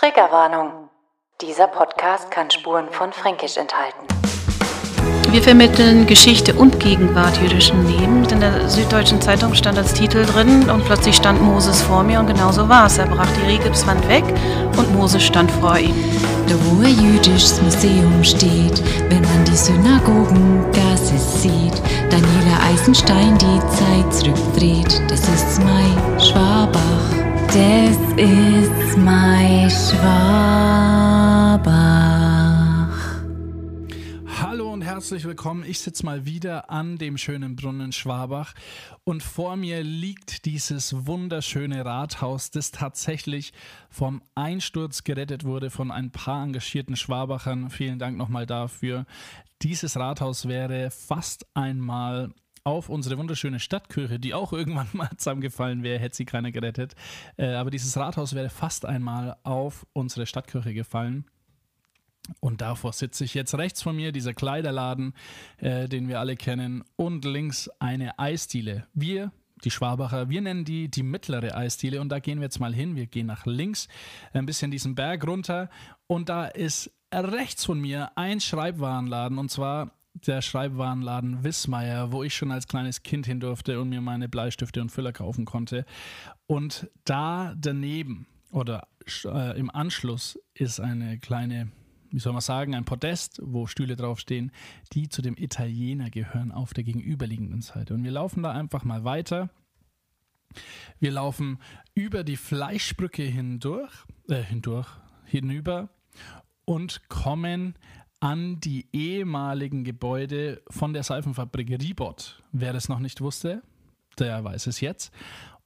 Triggerwarnung. Dieser Podcast kann Spuren von Fränkisch enthalten. Wir vermitteln Geschichte und Gegenwart jüdischen Lebens. In der Süddeutschen Zeitung stand als Titel drin und plötzlich stand Moses vor mir und genau so war es. Er brach die Rigipswand weg und Moses stand vor ihm. Da wo ein jüdisches Museum steht, wenn man die Synagogengasse sieht, Daniela Eisenstein die Zeit zurückdreht, das ist mein Schwabach. Das ist mein Schwabach. Hallo und herzlich willkommen. Ich sitze mal wieder an dem schönen Brunnen Schwabach und vor mir liegt dieses wunderschöne Rathaus, das tatsächlich vom Einsturz gerettet wurde von ein paar engagierten Schwabachern. Vielen Dank nochmal dafür. Dieses Rathaus wäre fast einmal auf unsere wunderschöne Stadtkirche, die auch irgendwann mal zusammengefallen wäre, hätte sie keiner gerettet. Äh, aber dieses Rathaus wäre fast einmal auf unsere Stadtkirche gefallen. Und davor sitze ich jetzt rechts von mir, dieser Kleiderladen, äh, den wir alle kennen, und links eine Eisdiele. Wir, die Schwabacher, wir nennen die die mittlere Eisdiele und da gehen wir jetzt mal hin. Wir gehen nach links, ein bisschen diesen Berg runter und da ist rechts von mir ein Schreibwarenladen und zwar der Schreibwarenladen Wissmeier, wo ich schon als kleines Kind hin durfte und mir meine Bleistifte und Füller kaufen konnte. Und da daneben oder äh, im Anschluss ist eine kleine, wie soll man sagen, ein Podest, wo Stühle draufstehen, die zu dem Italiener gehören auf der gegenüberliegenden Seite. Und wir laufen da einfach mal weiter. Wir laufen über die Fleischbrücke hindurch, äh, hindurch, hinüber und kommen an die ehemaligen Gebäude von der Seifenfabrik Ribot. Wer das noch nicht wusste, der weiß es jetzt.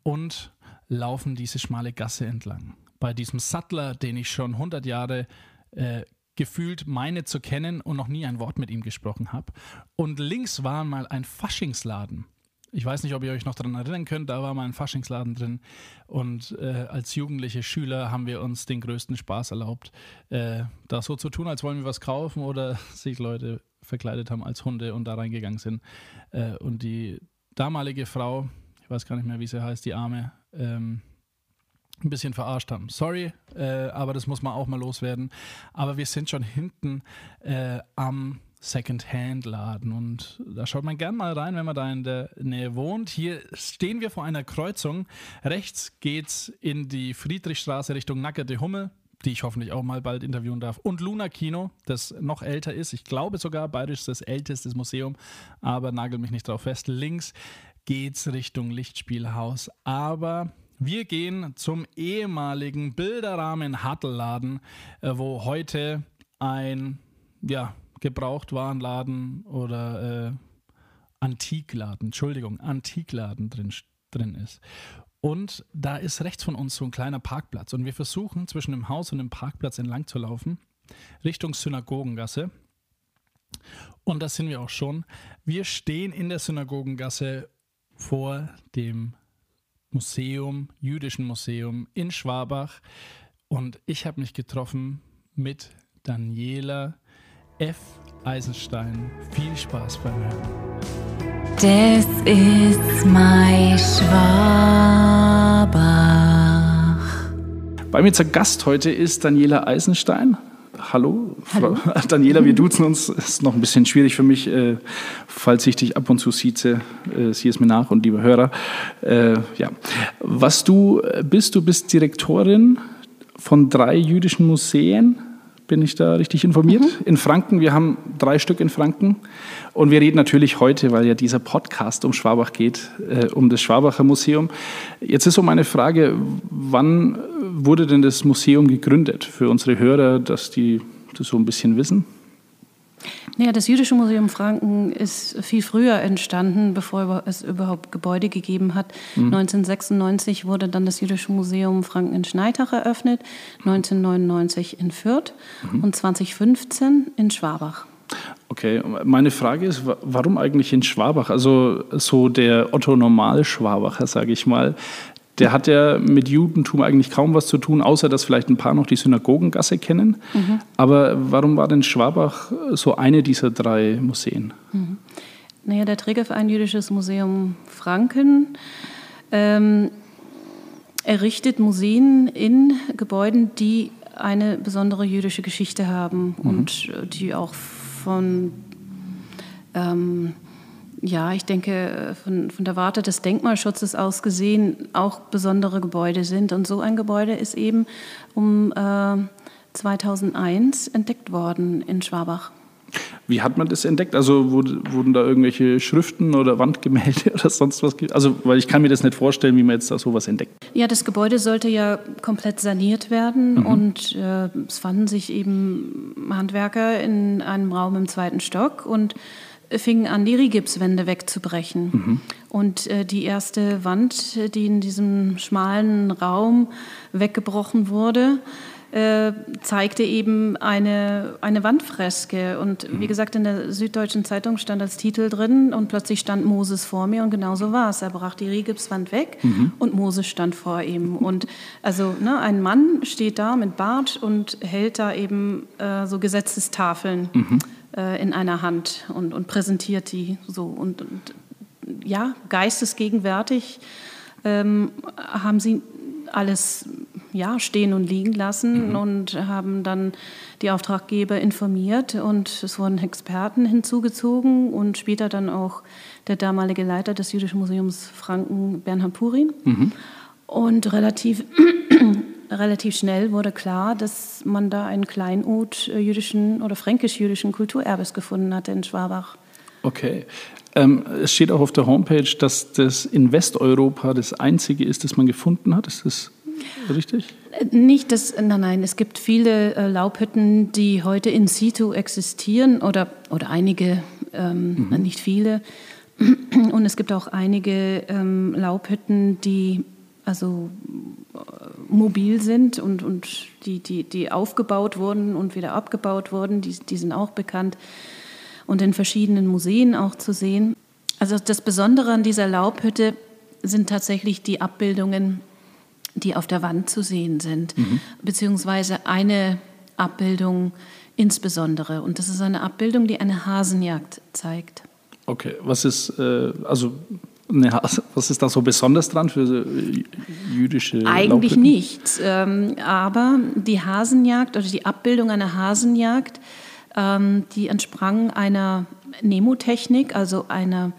Und laufen diese schmale Gasse entlang. Bei diesem Sattler, den ich schon 100 Jahre äh, gefühlt meine zu kennen und noch nie ein Wort mit ihm gesprochen habe. Und links war mal ein Faschingsladen. Ich weiß nicht, ob ihr euch noch daran erinnern könnt, da war mal ein Faschingsladen drin. Und äh, als jugendliche Schüler haben wir uns den größten Spaß erlaubt, äh, da so zu tun, als wollen wir was kaufen oder sich Leute verkleidet haben als Hunde und da reingegangen sind. Äh, und die damalige Frau, ich weiß gar nicht mehr, wie sie heißt, die Arme, ähm, ein bisschen verarscht haben. Sorry, äh, aber das muss man auch mal loswerden. Aber wir sind schon hinten äh, am Second-Hand-Laden. Und da schaut man gern mal rein, wenn man da in der Nähe wohnt. Hier stehen wir vor einer Kreuzung. Rechts geht's in die Friedrichstraße Richtung Nackerte Hummel, die ich hoffentlich auch mal bald interviewen darf. Und Luna Kino, das noch älter ist. Ich glaube sogar, bayerisch ist das älteste Museum, aber nagel mich nicht drauf fest. Links geht's Richtung Lichtspielhaus. Aber wir gehen zum ehemaligen Bilderrahmen Hattelladen, äh, wo heute ein ja, Gebrauchtwarenladen oder äh, Antikladen, Entschuldigung, Antikladen drin, drin ist. Und da ist rechts von uns so ein kleiner Parkplatz. Und wir versuchen zwischen dem Haus und dem Parkplatz entlang zu laufen, Richtung Synagogengasse. Und da sind wir auch schon. Wir stehen in der Synagogengasse vor dem Museum, Jüdischen Museum in Schwabach. Und ich habe mich getroffen mit Daniela F. Eisenstein. Viel Spaß beim Hören. Das ist mein Schwabach. Bei mir zur Gast heute ist Daniela Eisenstein. Hallo, Hallo. Frau Daniela, wir duzen uns. Ist noch ein bisschen schwierig für mich, äh, falls ich dich ab und zu sieze. Äh, sieh es mir nach und liebe Hörer. Äh, ja. Was du bist, du bist Direktorin von drei jüdischen Museen bin ich da richtig informiert? Mhm. In Franken, wir haben drei Stück in Franken. Und wir reden natürlich heute, weil ja dieser Podcast um Schwabach geht, äh, um das Schwabacher Museum. Jetzt ist so meine Frage, wann wurde denn das Museum gegründet? Für unsere Hörer, dass die das so ein bisschen wissen. Naja, das Jüdische Museum Franken ist viel früher entstanden, bevor es überhaupt Gebäude gegeben hat. Mhm. 1996 wurde dann das Jüdische Museum Franken in Schneitach eröffnet, 1999 in Fürth mhm. und 2015 in Schwabach. Okay, meine Frage ist, warum eigentlich in Schwabach? Also so der Otto Normal-Schwabacher, sage ich mal, der hat ja mit Judentum eigentlich kaum was zu tun, außer dass vielleicht ein paar noch die Synagogengasse kennen. Mhm. Aber warum war denn Schwabach so eine dieser drei Museen? Mhm. Naja, der Trägerverein Jüdisches Museum Franken ähm, errichtet Museen in Gebäuden, die eine besondere jüdische Geschichte haben mhm. und äh, die auch von, ähm, ja, ich denke, von, von der Warte des Denkmalschutzes aus gesehen auch besondere Gebäude sind. Und so ein Gebäude ist eben um äh, 2001 entdeckt worden in Schwabach. Wie hat man das entdeckt? Also wurden da irgendwelche Schriften oder Wandgemälde oder sonst was? Also, weil ich kann mir das nicht vorstellen, wie man jetzt da sowas entdeckt. Ja, das Gebäude sollte ja komplett saniert werden mhm. und äh, es fanden sich eben Handwerker in einem Raum im zweiten Stock und fingen an, die Rigipswände wegzubrechen. Mhm. Und äh, die erste Wand, die in diesem schmalen Raum weggebrochen wurde, äh, zeigte eben eine, eine Wandfreske. Und wie mhm. gesagt, in der Süddeutschen Zeitung stand als Titel drin und plötzlich stand Moses vor mir und genau so war es. Er brach die Rigipswand weg mhm. und Moses stand vor ihm. Und also ne, ein Mann steht da mit Bart und hält da eben äh, so Gesetzestafeln mhm. Äh, in einer Hand und, und präsentiert die so. Und, und ja, geistesgegenwärtig ähm, haben sie alles ja, stehen und liegen lassen mhm. und haben dann die Auftraggeber informiert und es wurden Experten hinzugezogen und später dann auch der damalige Leiter des Jüdischen Museums Franken, Bernhard Purin. Mhm. Und relativ, relativ schnell wurde klar, dass man da ein Kleinod jüdischen oder fränkisch-jüdischen Kulturerbes gefunden hatte in Schwabach. Okay. Ähm, es steht auch auf der Homepage, dass das in Westeuropa das einzige ist, das man gefunden hat. Ist das richtig? Nicht das, nein, nein, es gibt viele äh, Laubhütten, die heute in situ existieren oder, oder einige, ähm, mhm. nicht viele. Und es gibt auch einige ähm, Laubhütten, die also äh, mobil sind und, und die, die, die aufgebaut wurden und wieder abgebaut wurden, die, die sind auch bekannt und in verschiedenen Museen auch zu sehen. Also das Besondere an dieser Laubhütte sind tatsächlich die Abbildungen die auf der Wand zu sehen sind, mhm. beziehungsweise eine Abbildung insbesondere. Und das ist eine Abbildung, die eine Hasenjagd zeigt. Okay, was ist, äh, also was ist da so besonders dran für jüdische Eigentlich Laubhütten? nichts, ähm, aber die Hasenjagd oder die Abbildung einer Hasenjagd, ähm, die entsprang einer Nemotechnik, also einer,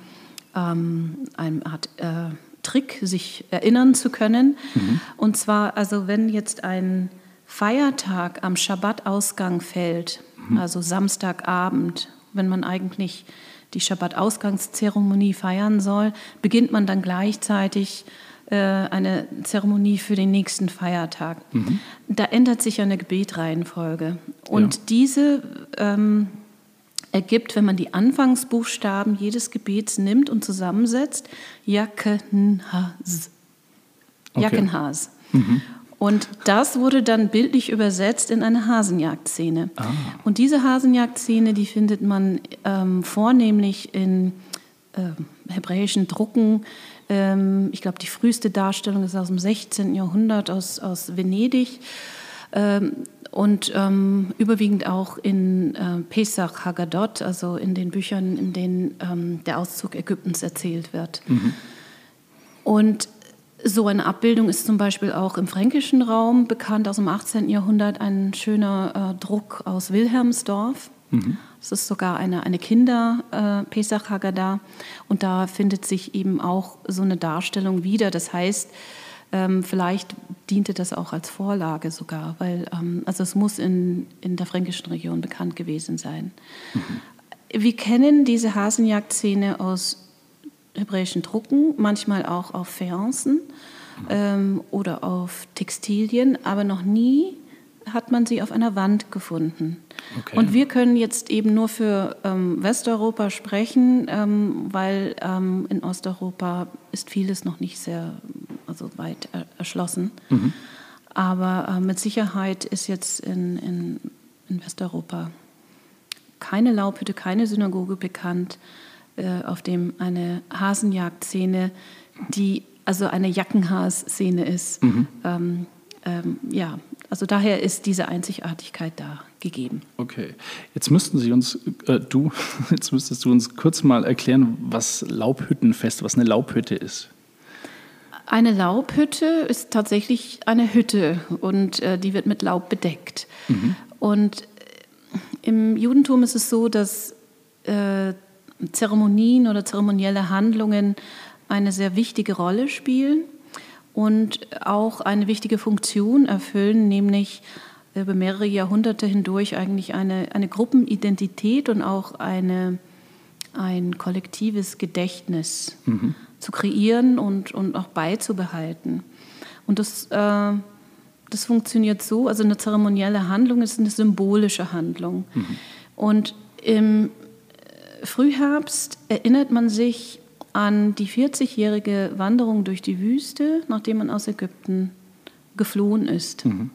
ähm, einer Art äh, Trick, sich erinnern zu können. Mhm. Und zwar, also wenn jetzt ein Feiertag am Schabbatausgang fällt, mhm. also Samstagabend, wenn man eigentlich die Schabbatausgangszeremonie feiern soll, beginnt man dann gleichzeitig äh, eine Zeremonie für den nächsten Feiertag. Mhm. Da ändert sich eine Gebetreihenfolge. Und ja. diese ähm, ergibt, wenn man die Anfangsbuchstaben jedes Gebets nimmt und zusammensetzt, Jackenhas. Jackenhas. Okay. Mhm. Und das wurde dann bildlich übersetzt in eine Hasenjagdszene. Ah. Und diese Hasenjagdszene, die findet man ähm, vornehmlich in äh, hebräischen Drucken. Ähm, ich glaube, die früheste Darstellung ist aus dem 16. Jahrhundert, aus, aus Venedig. Ähm, und ähm, überwiegend auch in äh, Pesach Haggadot, also in den Büchern, in denen ähm, der Auszug Ägyptens erzählt wird. Mhm. Und so eine Abbildung ist zum Beispiel auch im fränkischen Raum bekannt aus dem 18. Jahrhundert, ein schöner äh, Druck aus Wilhelmsdorf. Mhm. Das ist sogar eine, eine Kinder-Pesach äh. Und da findet sich eben auch so eine Darstellung wieder. Das heißt, ähm, vielleicht diente das auch als Vorlage sogar, weil ähm, also es muss in, in der fränkischen Region bekannt gewesen sein. Mhm. Wir kennen diese Hasenjagdszene aus hebräischen Drucken, manchmal auch auf Fayencen mhm. ähm, oder auf Textilien, aber noch nie hat man sie auf einer Wand gefunden. Okay. Und wir können jetzt eben nur für ähm, Westeuropa sprechen, ähm, weil ähm, in Osteuropa ist vieles noch nicht sehr also weit er erschlossen. Mhm. Aber äh, mit Sicherheit ist jetzt in, in, in, Westeuropa keine Laubhütte, keine Synagoge bekannt, äh, auf dem eine Hasenjagdszene, die also eine Jackenhas-Szene ist, mhm. ähm, ähm, ja, also daher ist diese Einzigartigkeit da gegeben. Okay, jetzt müssten Sie uns, äh, du, jetzt müsstest du uns kurz mal erklären, was Laubhüttenfest, was eine Laubhütte ist. Eine Laubhütte ist tatsächlich eine Hütte und äh, die wird mit Laub bedeckt. Mhm. Und im Judentum ist es so, dass äh, Zeremonien oder zeremonielle Handlungen eine sehr wichtige Rolle spielen und auch eine wichtige Funktion erfüllen, nämlich über mehrere Jahrhunderte hindurch eigentlich eine, eine Gruppenidentität und auch eine, ein kollektives Gedächtnis mhm. zu kreieren und, und auch beizubehalten. Und das, äh, das funktioniert so, also eine zeremonielle Handlung ist eine symbolische Handlung. Mhm. Und im Frühherbst erinnert man sich an die 40-jährige Wanderung durch die Wüste, nachdem man aus Ägypten geflohen ist. Mhm.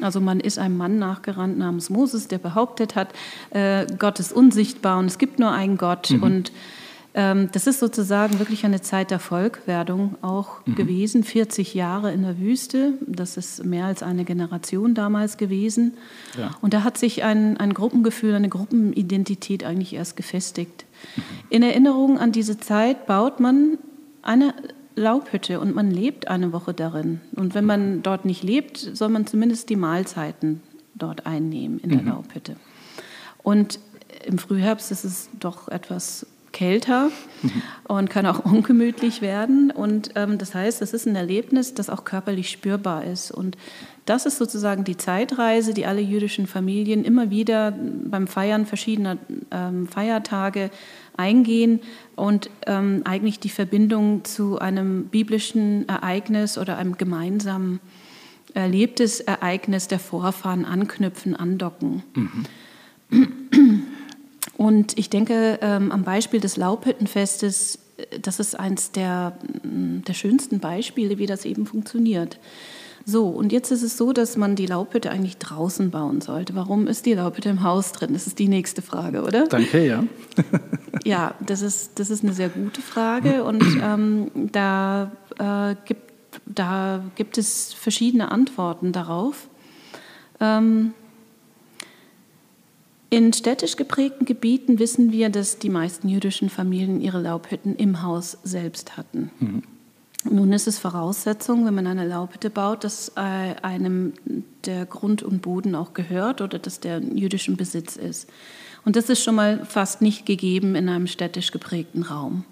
Also man ist einem Mann nachgerannt namens Moses, der behauptet hat, äh, Gott ist unsichtbar und es gibt nur einen Gott. Mhm. Und das ist sozusagen wirklich eine Zeit der Volkwerdung auch mhm. gewesen. 40 Jahre in der Wüste, das ist mehr als eine Generation damals gewesen. Ja. Und da hat sich ein, ein Gruppengefühl, eine Gruppenidentität eigentlich erst gefestigt. Mhm. In Erinnerung an diese Zeit baut man eine Laubhütte und man lebt eine Woche darin. Und wenn man dort nicht lebt, soll man zumindest die Mahlzeiten dort einnehmen in der mhm. Laubhütte. Und im Frühherbst ist es doch etwas kälter und kann auch ungemütlich werden. Und ähm, das heißt, es ist ein Erlebnis, das auch körperlich spürbar ist. Und das ist sozusagen die Zeitreise, die alle jüdischen Familien immer wieder beim Feiern verschiedener ähm, Feiertage eingehen und ähm, eigentlich die Verbindung zu einem biblischen Ereignis oder einem gemeinsamen erlebtes Ereignis der Vorfahren anknüpfen, andocken. Mhm. Und ich denke, ähm, am Beispiel des Laubhüttenfestes, äh, das ist eines der, mm, der schönsten Beispiele, wie das eben funktioniert. So, und jetzt ist es so, dass man die Laubhütte eigentlich draußen bauen sollte. Warum ist die Laubhütte im Haus drin? Das ist die nächste Frage, oder? Danke, ja. ja, das ist, das ist eine sehr gute Frage und ähm, da, äh, gibt, da gibt es verschiedene Antworten darauf. Ähm, in städtisch geprägten Gebieten wissen wir, dass die meisten jüdischen Familien ihre Laubhütten im Haus selbst hatten. Mhm. Nun ist es Voraussetzung, wenn man eine Laubhütte baut, dass äh, einem der Grund und Boden auch gehört oder dass der jüdischen Besitz ist. Und das ist schon mal fast nicht gegeben in einem städtisch geprägten Raum.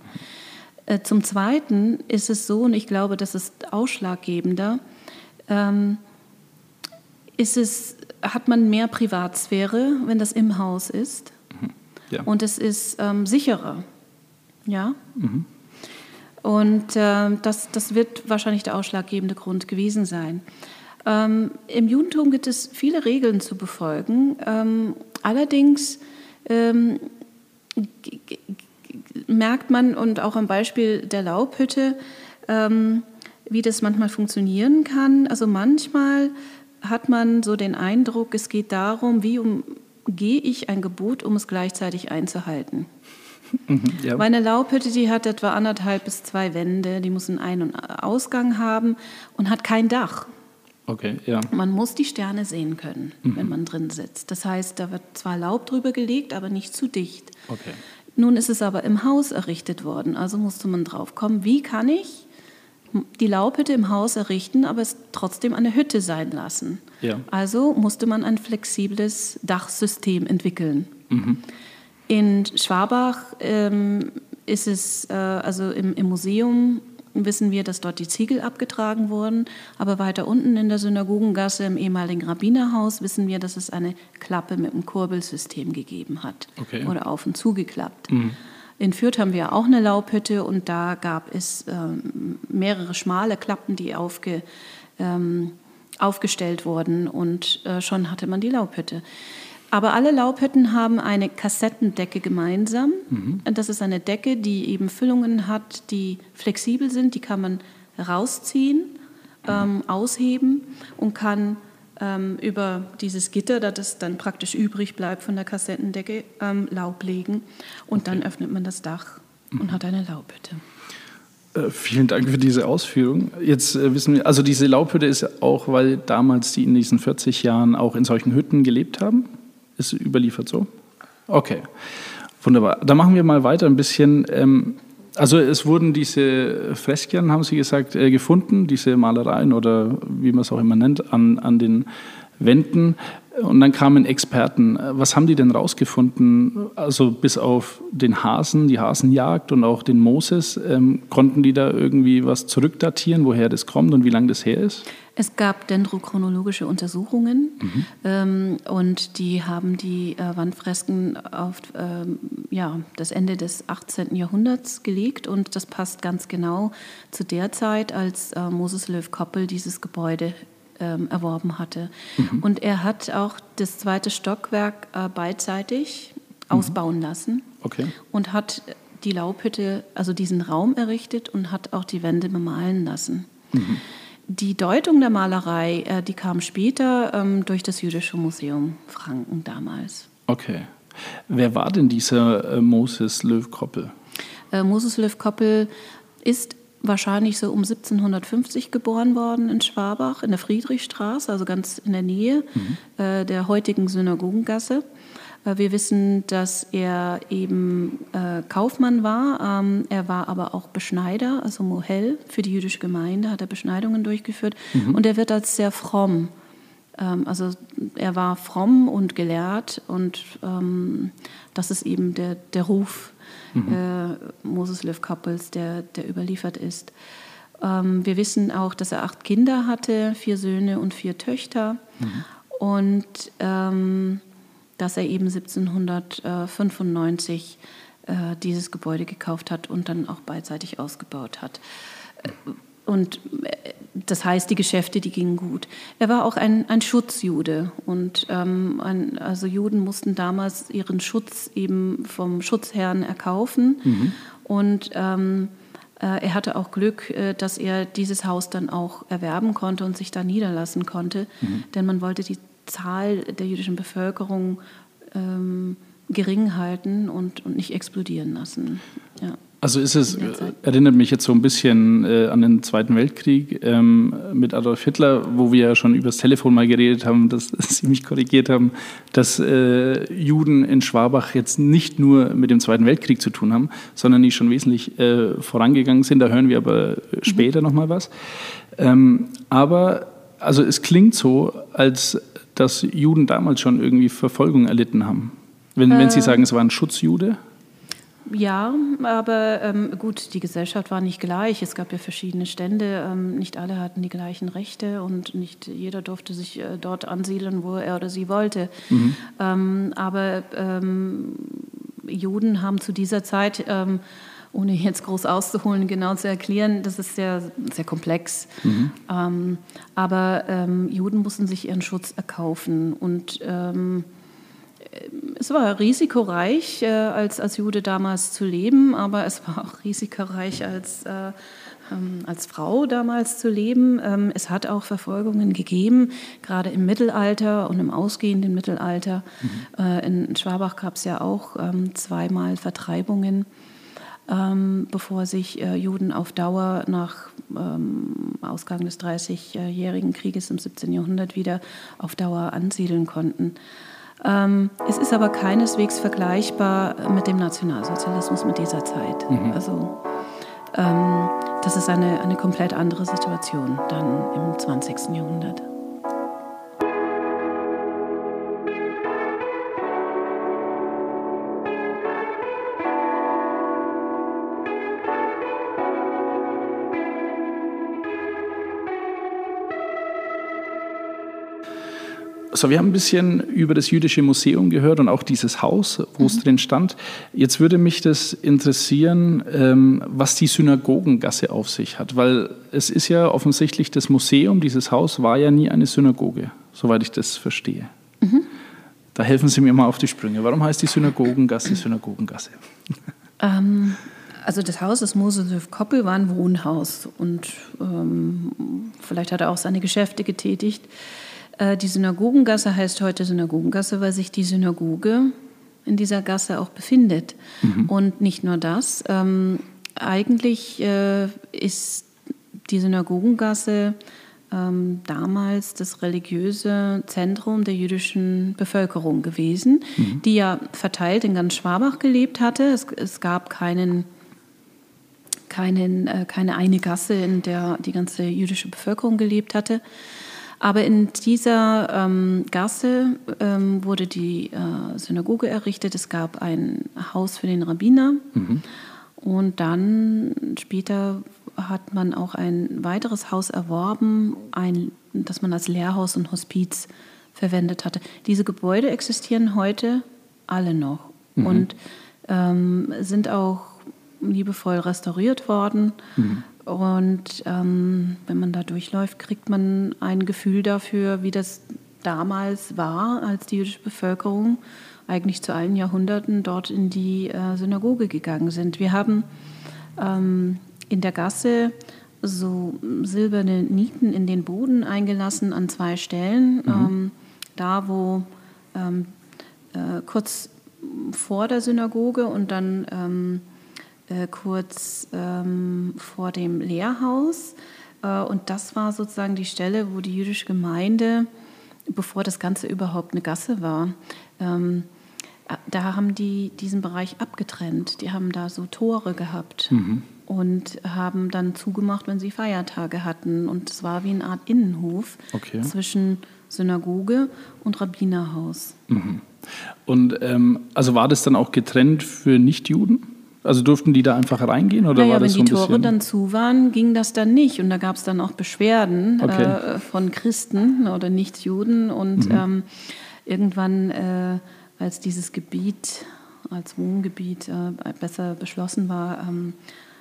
Äh, zum Zweiten ist es so, und ich glaube, das ist ausschlaggebender, ähm, ist es, hat man mehr Privatsphäre, wenn das im Haus ist. Mhm. Ja. Und es ist ähm, sicherer. Ja? Mhm. Und äh, das, das wird wahrscheinlich der ausschlaggebende Grund gewesen sein. Ähm, Im Judentum gibt es viele Regeln zu befolgen. Ähm, allerdings ähm, merkt man, und auch am Beispiel der Laubhütte, ähm, wie das manchmal funktionieren kann. Also manchmal hat man so den Eindruck, es geht darum, wie umgehe ich ein Gebot, um es gleichzeitig einzuhalten. Mhm, ja. Meine Laubhütte, die hat etwa anderthalb bis zwei Wände, die muss einen Ein- und Ausgang haben und hat kein Dach. Okay, ja. Man muss die Sterne sehen können, mhm. wenn man drin sitzt. Das heißt, da wird zwar Laub drüber gelegt, aber nicht zu dicht. Okay. Nun ist es aber im Haus errichtet worden, also musste man drauf kommen, wie kann ich die Laubhütte im Haus errichten, aber es trotzdem eine Hütte sein lassen. Ja. Also musste man ein flexibles Dachsystem entwickeln. Mhm. In Schwabach ähm, ist es, äh, also im, im, Museum wissen wir, dass dort die Ziegel abgetragen wurden, aber weiter unten in der Synagogengasse im ehemaligen Rabbinerhaus wissen wir, dass es eine Klappe mit einem Kurbelsystem gegeben hat okay. oder auf und zugeklappt. Mhm. In Fürth haben wir auch eine Laubhütte und da gab es ähm, mehrere schmale Klappen, die aufge, ähm, aufgestellt wurden und äh, schon hatte man die Laubhütte. Aber alle Laubhütten haben eine Kassettendecke gemeinsam. Mhm. Das ist eine Decke, die eben Füllungen hat, die flexibel sind. Die kann man rausziehen, mhm. ähm, ausheben und kann über dieses Gitter, das dann praktisch übrig bleibt von der Kassettendecke, ähm, Laub legen. Und okay. dann öffnet man das Dach mhm. und hat eine Laubhütte. Äh, vielen Dank für diese Ausführung. Jetzt äh, wissen wir, also diese Laubhütte ist auch, weil damals die in diesen 40 Jahren auch in solchen Hütten gelebt haben? Ist überliefert so? Okay, wunderbar. Dann machen wir mal weiter ein bisschen. Also es wurden diese Freskien, haben Sie gesagt, äh, gefunden, diese Malereien oder wie man es auch immer nennt, an, an den Wänden. Und dann kamen Experten. Was haben die denn rausgefunden? Also bis auf den Hasen, die Hasenjagd und auch den Moses, ähm, konnten die da irgendwie was zurückdatieren, woher das kommt und wie lange das her ist? Es gab dendrochronologische Untersuchungen mhm. ähm, und die haben die äh, Wandfresken auf ähm, ja, das Ende des 18. Jahrhunderts gelegt und das passt ganz genau zu der Zeit, als äh, Moses Löw-Koppel dieses Gebäude ähm, erworben hatte. Mhm. Und er hat auch das zweite Stockwerk äh, beidseitig mhm. ausbauen lassen okay. und hat die Laubhütte, also diesen Raum errichtet und hat auch die Wände bemalen lassen. Mhm. Die Deutung der Malerei, äh, die kam später ähm, durch das Jüdische Museum Franken damals. Okay. Wer war denn dieser äh, Moses Löw-Koppel? Äh, Moses Löw-Koppel ist wahrscheinlich so um 1750 geboren worden in Schwabach, in der Friedrichstraße, also ganz in der Nähe mhm. äh, der heutigen Synagogengasse. Äh, wir wissen, dass er eben äh, Kaufmann war. Ähm, er war aber auch Beschneider, also Mohel für die jüdische Gemeinde, hat er Beschneidungen durchgeführt. Mhm. Und er wird als sehr fromm. Ähm, also er war fromm und gelehrt und ähm, das ist eben der, der Ruf mhm. äh, Moses Löw Koppels, der, der überliefert ist. Ähm, wir wissen auch, dass er acht Kinder hatte, vier Söhne und vier Töchter. Mhm. Und ähm, dass er eben 1795 äh, dieses Gebäude gekauft hat und dann auch beidseitig ausgebaut hat. Und äh, das heißt, die Geschäfte, die gingen gut. Er war auch ein, ein Schutzjude. Und ähm, ein, also Juden mussten damals ihren Schutz eben vom Schutzherrn erkaufen. Mhm. Und ähm, äh, er hatte auch Glück, äh, dass er dieses Haus dann auch erwerben konnte und sich da niederlassen konnte. Mhm. Denn man wollte die Zahl der jüdischen Bevölkerung ähm, gering halten und, und nicht explodieren lassen. Ja. Also ist es, erinnert mich jetzt so ein bisschen äh, an den Zweiten Weltkrieg ähm, mit Adolf Hitler, wo wir ja schon übers Telefon mal geredet haben, dass Sie mich korrigiert haben, dass äh, Juden in Schwabach jetzt nicht nur mit dem Zweiten Weltkrieg zu tun haben, sondern die schon wesentlich äh, vorangegangen sind. Da hören wir aber später mhm. nochmal was. Ähm, aber also es klingt so, als dass Juden damals schon irgendwie Verfolgung erlitten haben. Wenn, wenn Sie äh. sagen, es war ein Schutzjude? Ja, aber ähm, gut, die Gesellschaft war nicht gleich. Es gab ja verschiedene Stände. Ähm, nicht alle hatten die gleichen Rechte und nicht jeder durfte sich äh, dort ansiedeln, wo er oder sie wollte. Mhm. Ähm, aber ähm, Juden haben zu dieser Zeit, ähm, ohne jetzt groß auszuholen, genau zu erklären, das ist sehr, sehr komplex. Mhm. Ähm, aber Juden mussten sich ihren Schutz erkaufen und es war risikoreich, äh, als, als Jude damals zu leben, aber es war auch risikoreich als, äh, ähm, als Frau damals zu leben. Ähm, es hat auch Verfolgungen gegeben, gerade im Mittelalter und im ausgehenden Mittelalter. Mhm. Äh, in Schwabach gab es ja auch ähm, zweimal Vertreibungen, bevor sich Juden auf Dauer nach Ausgang des Dreißigjährigen Krieges im 17. Jahrhundert wieder auf Dauer ansiedeln konnten. Ähm, es ist aber keineswegs vergleichbar mit dem Nationalsozialismus mit dieser Zeit. Mhm. Also ähm, das ist eine, eine komplett andere Situation dann im 20. Jahrhundert. So, wir haben ein bisschen über das Jüdische Museum gehört und auch dieses Haus, wo mhm. es drin stand. Jetzt würde mich das interessieren, ähm, was die Synagogengasse auf sich hat, weil es ist ja offensichtlich, das Museum, dieses Haus war ja nie eine Synagoge, soweit ich das verstehe. Mhm. Da helfen Sie mir mal auf die Sprünge. Warum heißt die Synagogengasse Synagogengasse? Ähm, also das Haus des Moses Koppel war ein Wohnhaus und ähm, vielleicht hat er auch seine Geschäfte getätigt. Äh, die Synagogengasse heißt heute Synagogengasse, weil sich die Synagoge in dieser Gasse auch befindet. Mhm. Und nicht nur das. Ähm, eigentlich äh, ist die Synagogengasse ähm, damals das religiöse Zentrum der jüdischen Bevölkerung gewesen, mhm. die ja verteilt in ganz Schwabach gelebt hatte. Es, es gab keinen keinen, äh, keine eine Gasse, in der die ganze jüdische Bevölkerung gelebt hatte. Aber in dieser ähm, Gasse ähm, wurde die äh, Synagoge errichtet. Es gab ein Haus für den Rabbiner. Mhm. Und dann später hat man auch ein weiteres Haus erworben, ein, das man als Lehrhaus und Hospiz verwendet hatte. Diese Gebäude existieren heute alle noch mhm. und ähm, sind auch liebevoll restauriert worden. Mhm. Und ähm, wenn man da durchläuft, kriegt man ein Gefühl dafür, wie das damals war, als die jüdische Bevölkerung eigentlich zu allen Jahrhunderten dort in die äh, Synagoge gegangen sind. Wir haben ähm, in der Gasse so silberne Nieten in den Boden eingelassen an zwei Stellen. Mhm. Ähm, da, wo ähm, äh, kurz vor der Synagoge und dann ähm, äh, kurz ähm, vor dem Lehrhaus. Äh, und das war sozusagen die Stelle, wo die jüdische Gemeinde, bevor das Ganze überhaupt eine Gasse war, ähm, äh, da haben die diesen Bereich abgetrennt. Die haben da so Tore gehabt. Mhm und haben dann zugemacht, wenn sie Feiertage hatten. Und es war wie eine Art Innenhof okay. zwischen Synagoge und Rabbinerhaus. Mhm. Und ähm, also war das dann auch getrennt für Nichtjuden? Also durften die da einfach reingehen oder naja, war das wenn so die Tore dann zu waren, ging das dann nicht und da gab es dann auch Beschwerden okay. äh, von Christen oder Nichtjuden und mhm. ähm, irgendwann, äh, als dieses Gebiet als Wohngebiet äh, besser beschlossen war, ähm,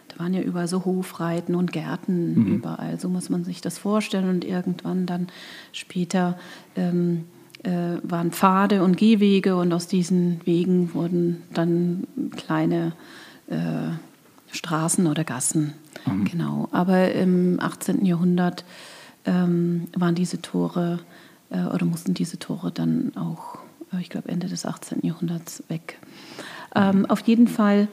da waren ja überall so Hofreiten und Gärten mhm. überall. So muss man sich das vorstellen und irgendwann dann später ähm, äh, waren Pfade und Gehwege und aus diesen Wegen wurden dann kleine äh, Straßen oder Gassen. Mhm. Genau. Aber im 18. Jahrhundert ähm, waren diese Tore äh, oder mussten diese Tore dann auch, äh, ich glaube, Ende des 18. Jahrhunderts weg. Ähm, auf jeden Fall,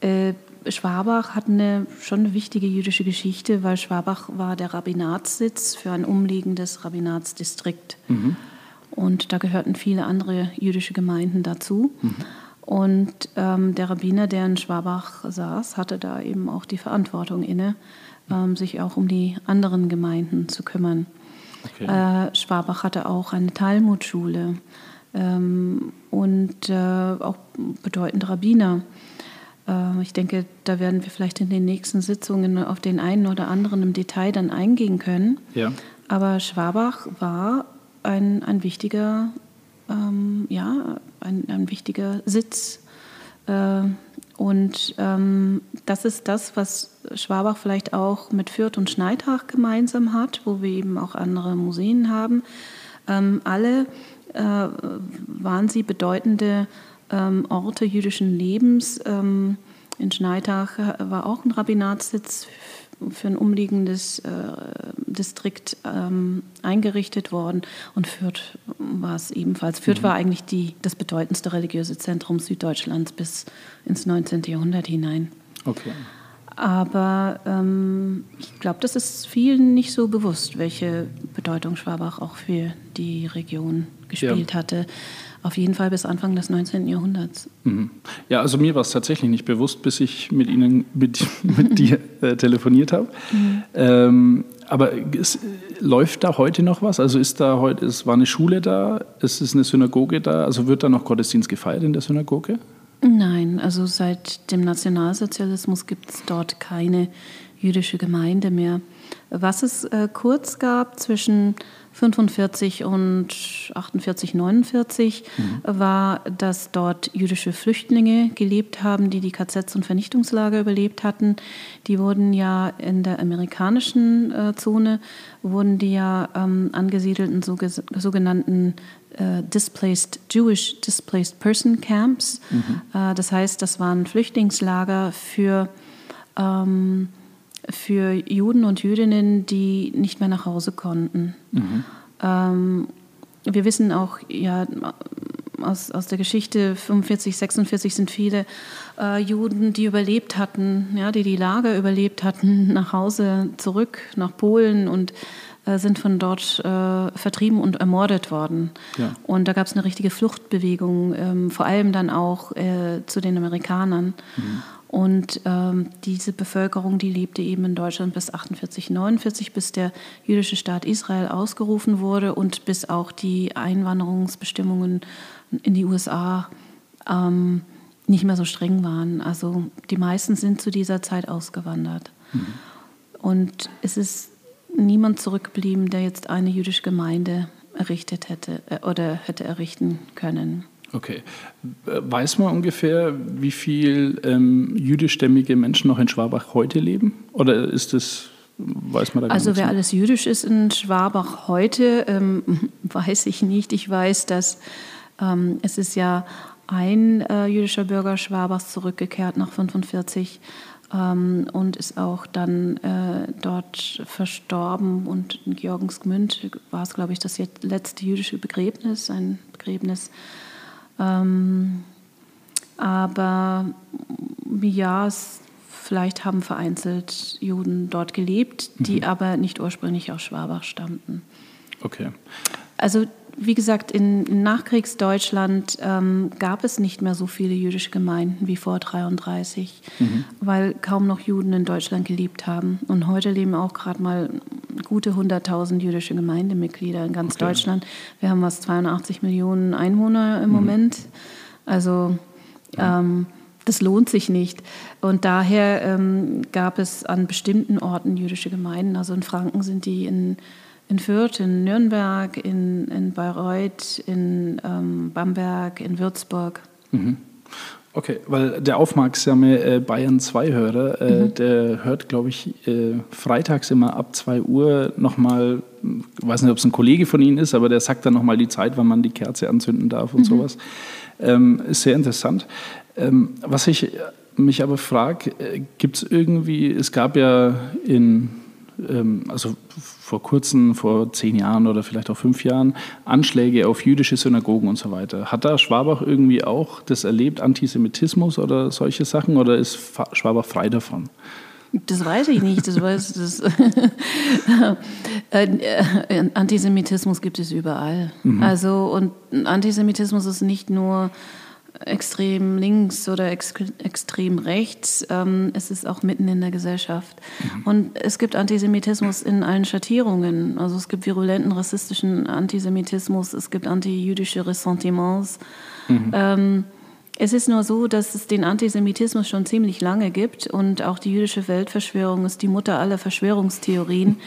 äh, Schwabach hat eine schon eine wichtige jüdische Geschichte, weil Schwabach war der Rabbinatssitz für ein umliegendes Rabbinatsdistrikt. Mhm. Und da gehörten viele andere jüdische Gemeinden dazu. Mhm. Und ähm, der Rabbiner, der in Schwabach saß, hatte da eben auch die Verantwortung inne, ähm, sich auch um die anderen Gemeinden zu kümmern. Okay. Äh, Schwabach hatte auch eine Talmudschule ähm, und äh, auch bedeutende Rabbiner. Äh, ich denke, da werden wir vielleicht in den nächsten Sitzungen auf den einen oder anderen im Detail dann eingehen können. Ja. Aber Schwabach war ein, ein wichtiger ähm, ja, ein, ein, wichtiger Sitz. Äh, und ähm, das ist das, was Schwabach vielleicht auch mit Fürth und Schneidach gemeinsam hat, wo wir eben auch andere Museen haben. Ähm, alle äh, waren sie bedeutende ähm, Orte jüdischen Lebens. Ähm, in Schneidach war auch ein Rabbinatssitz für ein umliegendes äh, Distrikt ähm, eingerichtet worden. Und Fürth war es ebenfalls. Fürth mhm. war eigentlich die, das bedeutendste religiöse Zentrum Süddeutschlands bis ins 19. Jahrhundert hinein. Okay. Aber ähm, ich glaube, das ist vielen nicht so bewusst, welche Bedeutung Schwabach auch für die Region gespielt ja. hatte. Auf jeden Fall bis Anfang des 19. Jahrhunderts. Mhm. Ja, also mir war es tatsächlich nicht bewusst, bis ich mit Ihnen, mit, mit dir äh, telefoniert habe. Mhm. Ähm, aber es, läuft da heute noch was? Also ist da heute, es war eine Schule da, es ist eine Synagoge da, also wird da noch Gottesdienst gefeiert in der Synagoge? Nein, also seit dem Nationalsozialismus gibt es dort keine jüdische Gemeinde mehr. Was es äh, kurz gab zwischen 45 und 48, 49 mhm. war, dass dort jüdische Flüchtlinge gelebt haben, die die KZs und Vernichtungslager überlebt hatten. Die wurden ja in der amerikanischen äh, Zone, wurden die ja ähm, angesiedelt in so, sogenannten äh, Displaced Jewish Displaced Person Camps. Mhm. Äh, das heißt, das waren Flüchtlingslager für ähm, für Juden und Jüdinnen, die nicht mehr nach Hause konnten. Mhm. Ähm, wir wissen auch ja, aus, aus der Geschichte 45, 46 sind viele äh, Juden, die überlebt hatten, ja, die die Lager überlebt hatten, nach Hause zurück nach Polen und äh, sind von dort äh, vertrieben und ermordet worden. Ja. Und da gab es eine richtige Fluchtbewegung, ähm, vor allem dann auch äh, zu den Amerikanern. Mhm. Und ähm, diese Bevölkerung, die lebte eben in Deutschland bis 48, 49, bis der jüdische Staat Israel ausgerufen wurde und bis auch die Einwanderungsbestimmungen in die USA ähm, nicht mehr so streng waren. Also die meisten sind zu dieser Zeit ausgewandert. Mhm. Und es ist niemand zurückgeblieben, der jetzt eine jüdische Gemeinde errichtet hätte äh, oder hätte errichten können. Okay. Weiß man ungefähr, wie viel ähm, jüdischstämmige Menschen noch in Schwabach heute leben? Oder ist das, weiß man da Also wer alles jüdisch ist in Schwabach heute, ähm, weiß ich nicht. Ich weiß, dass ähm, es ist ja ein äh, jüdischer Bürger Schwabachs zurückgekehrt nach 1945 ähm, und ist auch dann äh, dort verstorben. Und in Georgensgmünd war es, glaube ich, das letzte jüdische Begräbnis, ein Begräbnis ähm, aber ja, es, vielleicht haben vereinzelt Juden dort gelebt, die mhm. aber nicht ursprünglich aus Schwabach stammten. Okay. Also wie gesagt, in, in Nachkriegsdeutschland ähm, gab es nicht mehr so viele jüdische Gemeinden wie vor 1933, mhm. weil kaum noch Juden in Deutschland gelebt haben. Und heute leben auch gerade mal gute 100.000 jüdische Gemeindemitglieder in ganz okay. Deutschland. Wir haben was 82 Millionen Einwohner im mhm. Moment. Also ähm, das lohnt sich nicht. Und daher ähm, gab es an bestimmten Orten jüdische Gemeinden. Also in Franken sind die in in Fürth, in Nürnberg, in, in Bayreuth, in ähm, Bamberg, in Würzburg. Mhm. Okay, weil der aufmerksame äh, Bayern 2-Hörer, äh, mhm. der hört, glaube ich, äh, freitags immer ab 2 Uhr nochmal, ich weiß nicht, ob es ein Kollege von Ihnen ist, aber der sagt dann nochmal die Zeit, wann man die Kerze anzünden darf und mhm. sowas. Ähm, ist sehr interessant. Ähm, was ich mich aber frage, äh, gibt es irgendwie, es gab ja in also vor kurzem, vor zehn Jahren oder vielleicht auch fünf Jahren, Anschläge auf jüdische Synagogen und so weiter. Hat da Schwabach irgendwie auch das erlebt, Antisemitismus oder solche Sachen, oder ist Schwabach frei davon? Das weiß ich nicht. Das weiß, das äh, äh, Antisemitismus gibt es überall. Mhm. Also und Antisemitismus ist nicht nur extrem links oder ex extrem rechts. Ähm, es ist auch mitten in der Gesellschaft. Mhm. Und es gibt Antisemitismus in allen Schattierungen. Also es gibt virulenten rassistischen Antisemitismus, es gibt antijüdische Ressentiments. Mhm. Ähm, es ist nur so, dass es den Antisemitismus schon ziemlich lange gibt und auch die jüdische Weltverschwörung ist die Mutter aller Verschwörungstheorien.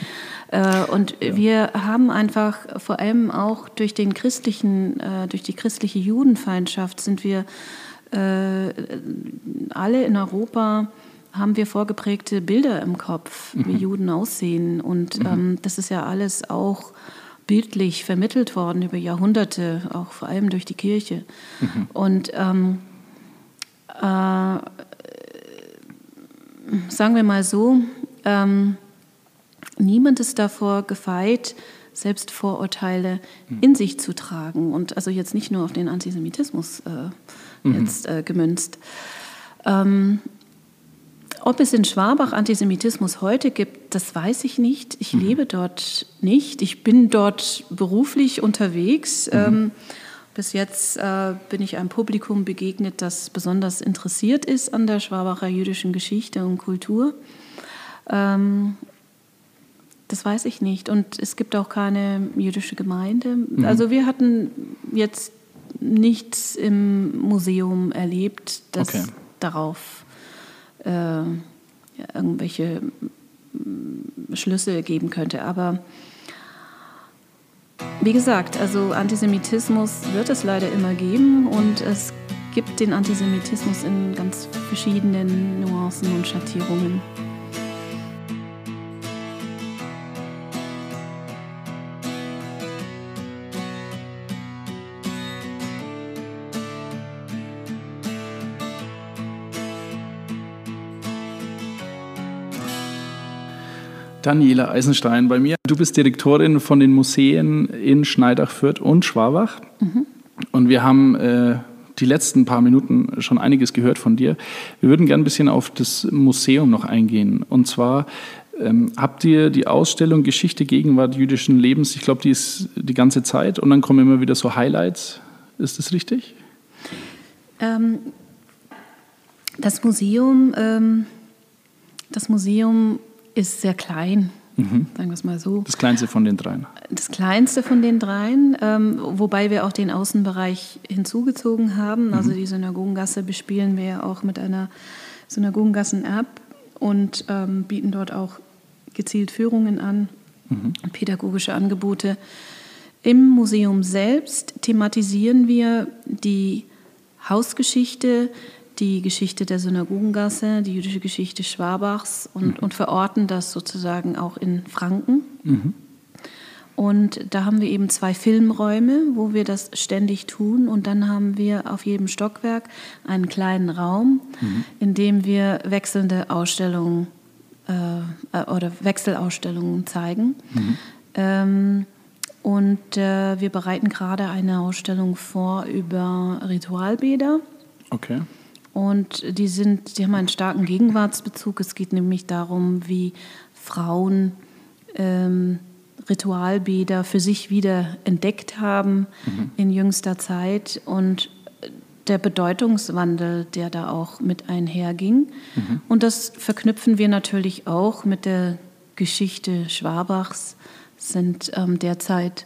Äh, und wir haben einfach vor allem auch durch den christlichen, äh, durch die christliche Judenfeindschaft sind wir äh, alle in Europa haben wir vorgeprägte Bilder im Kopf, mhm. wie Juden aussehen. Und mhm. ähm, das ist ja alles auch bildlich vermittelt worden über Jahrhunderte, auch vor allem durch die Kirche. Mhm. Und ähm, äh, sagen wir mal so, ähm, niemand ist davor gefeit, selbst Vorurteile mhm. in sich zu tragen. Und also jetzt nicht nur auf den Antisemitismus äh, mhm. jetzt äh, gemünzt. Ähm, ob es in Schwabach Antisemitismus heute gibt, das weiß ich nicht. Ich mhm. lebe dort nicht. Ich bin dort beruflich unterwegs. Mhm. Ähm, bis jetzt äh, bin ich einem Publikum begegnet, das besonders interessiert ist an der Schwabacher jüdischen Geschichte und Kultur. Ähm, das weiß ich nicht. Und es gibt auch keine jüdische Gemeinde. Mhm. Also wir hatten jetzt nichts im Museum erlebt, das okay. darauf äh, irgendwelche mm, Schlüsse geben könnte. Aber wie gesagt, also Antisemitismus wird es leider immer geben und es gibt den Antisemitismus in ganz verschiedenen Nuancen und Schattierungen. Daniela Eisenstein bei mir. Du bist Direktorin von den Museen in Schneidach, Fürth und Schwabach. Mhm. Und wir haben äh, die letzten paar Minuten schon einiges gehört von dir. Wir würden gerne ein bisschen auf das Museum noch eingehen. Und zwar ähm, habt ihr die Ausstellung Geschichte, Gegenwart jüdischen Lebens, ich glaube, die ist die ganze Zeit und dann kommen immer wieder so Highlights. Ist das richtig? Ähm, Das Museum, ähm, das Museum ist sehr klein, sagen wir es mal so. Das kleinste von den dreien. Das kleinste von den dreien, ähm, wobei wir auch den Außenbereich hinzugezogen haben. Also die Synagogengasse bespielen wir ja auch mit einer Synagogengassen-App und ähm, bieten dort auch gezielt Führungen an, pädagogische Angebote. Im Museum selbst thematisieren wir die Hausgeschichte, die Geschichte der Synagogengasse, die jüdische Geschichte Schwabachs und, und verorten das sozusagen auch in Franken. Und da haben wir eben zwei Filmräume, wo wir das ständig tun. Und dann haben wir auf jedem Stockwerk einen kleinen Raum, in dem wir wechselnde Ausstellungen äh, äh, oder Wechselausstellungen zeigen. Ähm, und äh, wir bereiten gerade eine Ausstellung vor über Ritualbäder. Okay. Und die sind, die haben einen starken Gegenwartsbezug. Es geht nämlich darum, wie Frauen ähm, Ritualbäder für sich wieder entdeckt haben in jüngster Zeit und der Bedeutungswandel, der da auch mit einherging. Und das verknüpfen wir natürlich auch mit der Geschichte Schwabachs. Es sind ähm, derzeit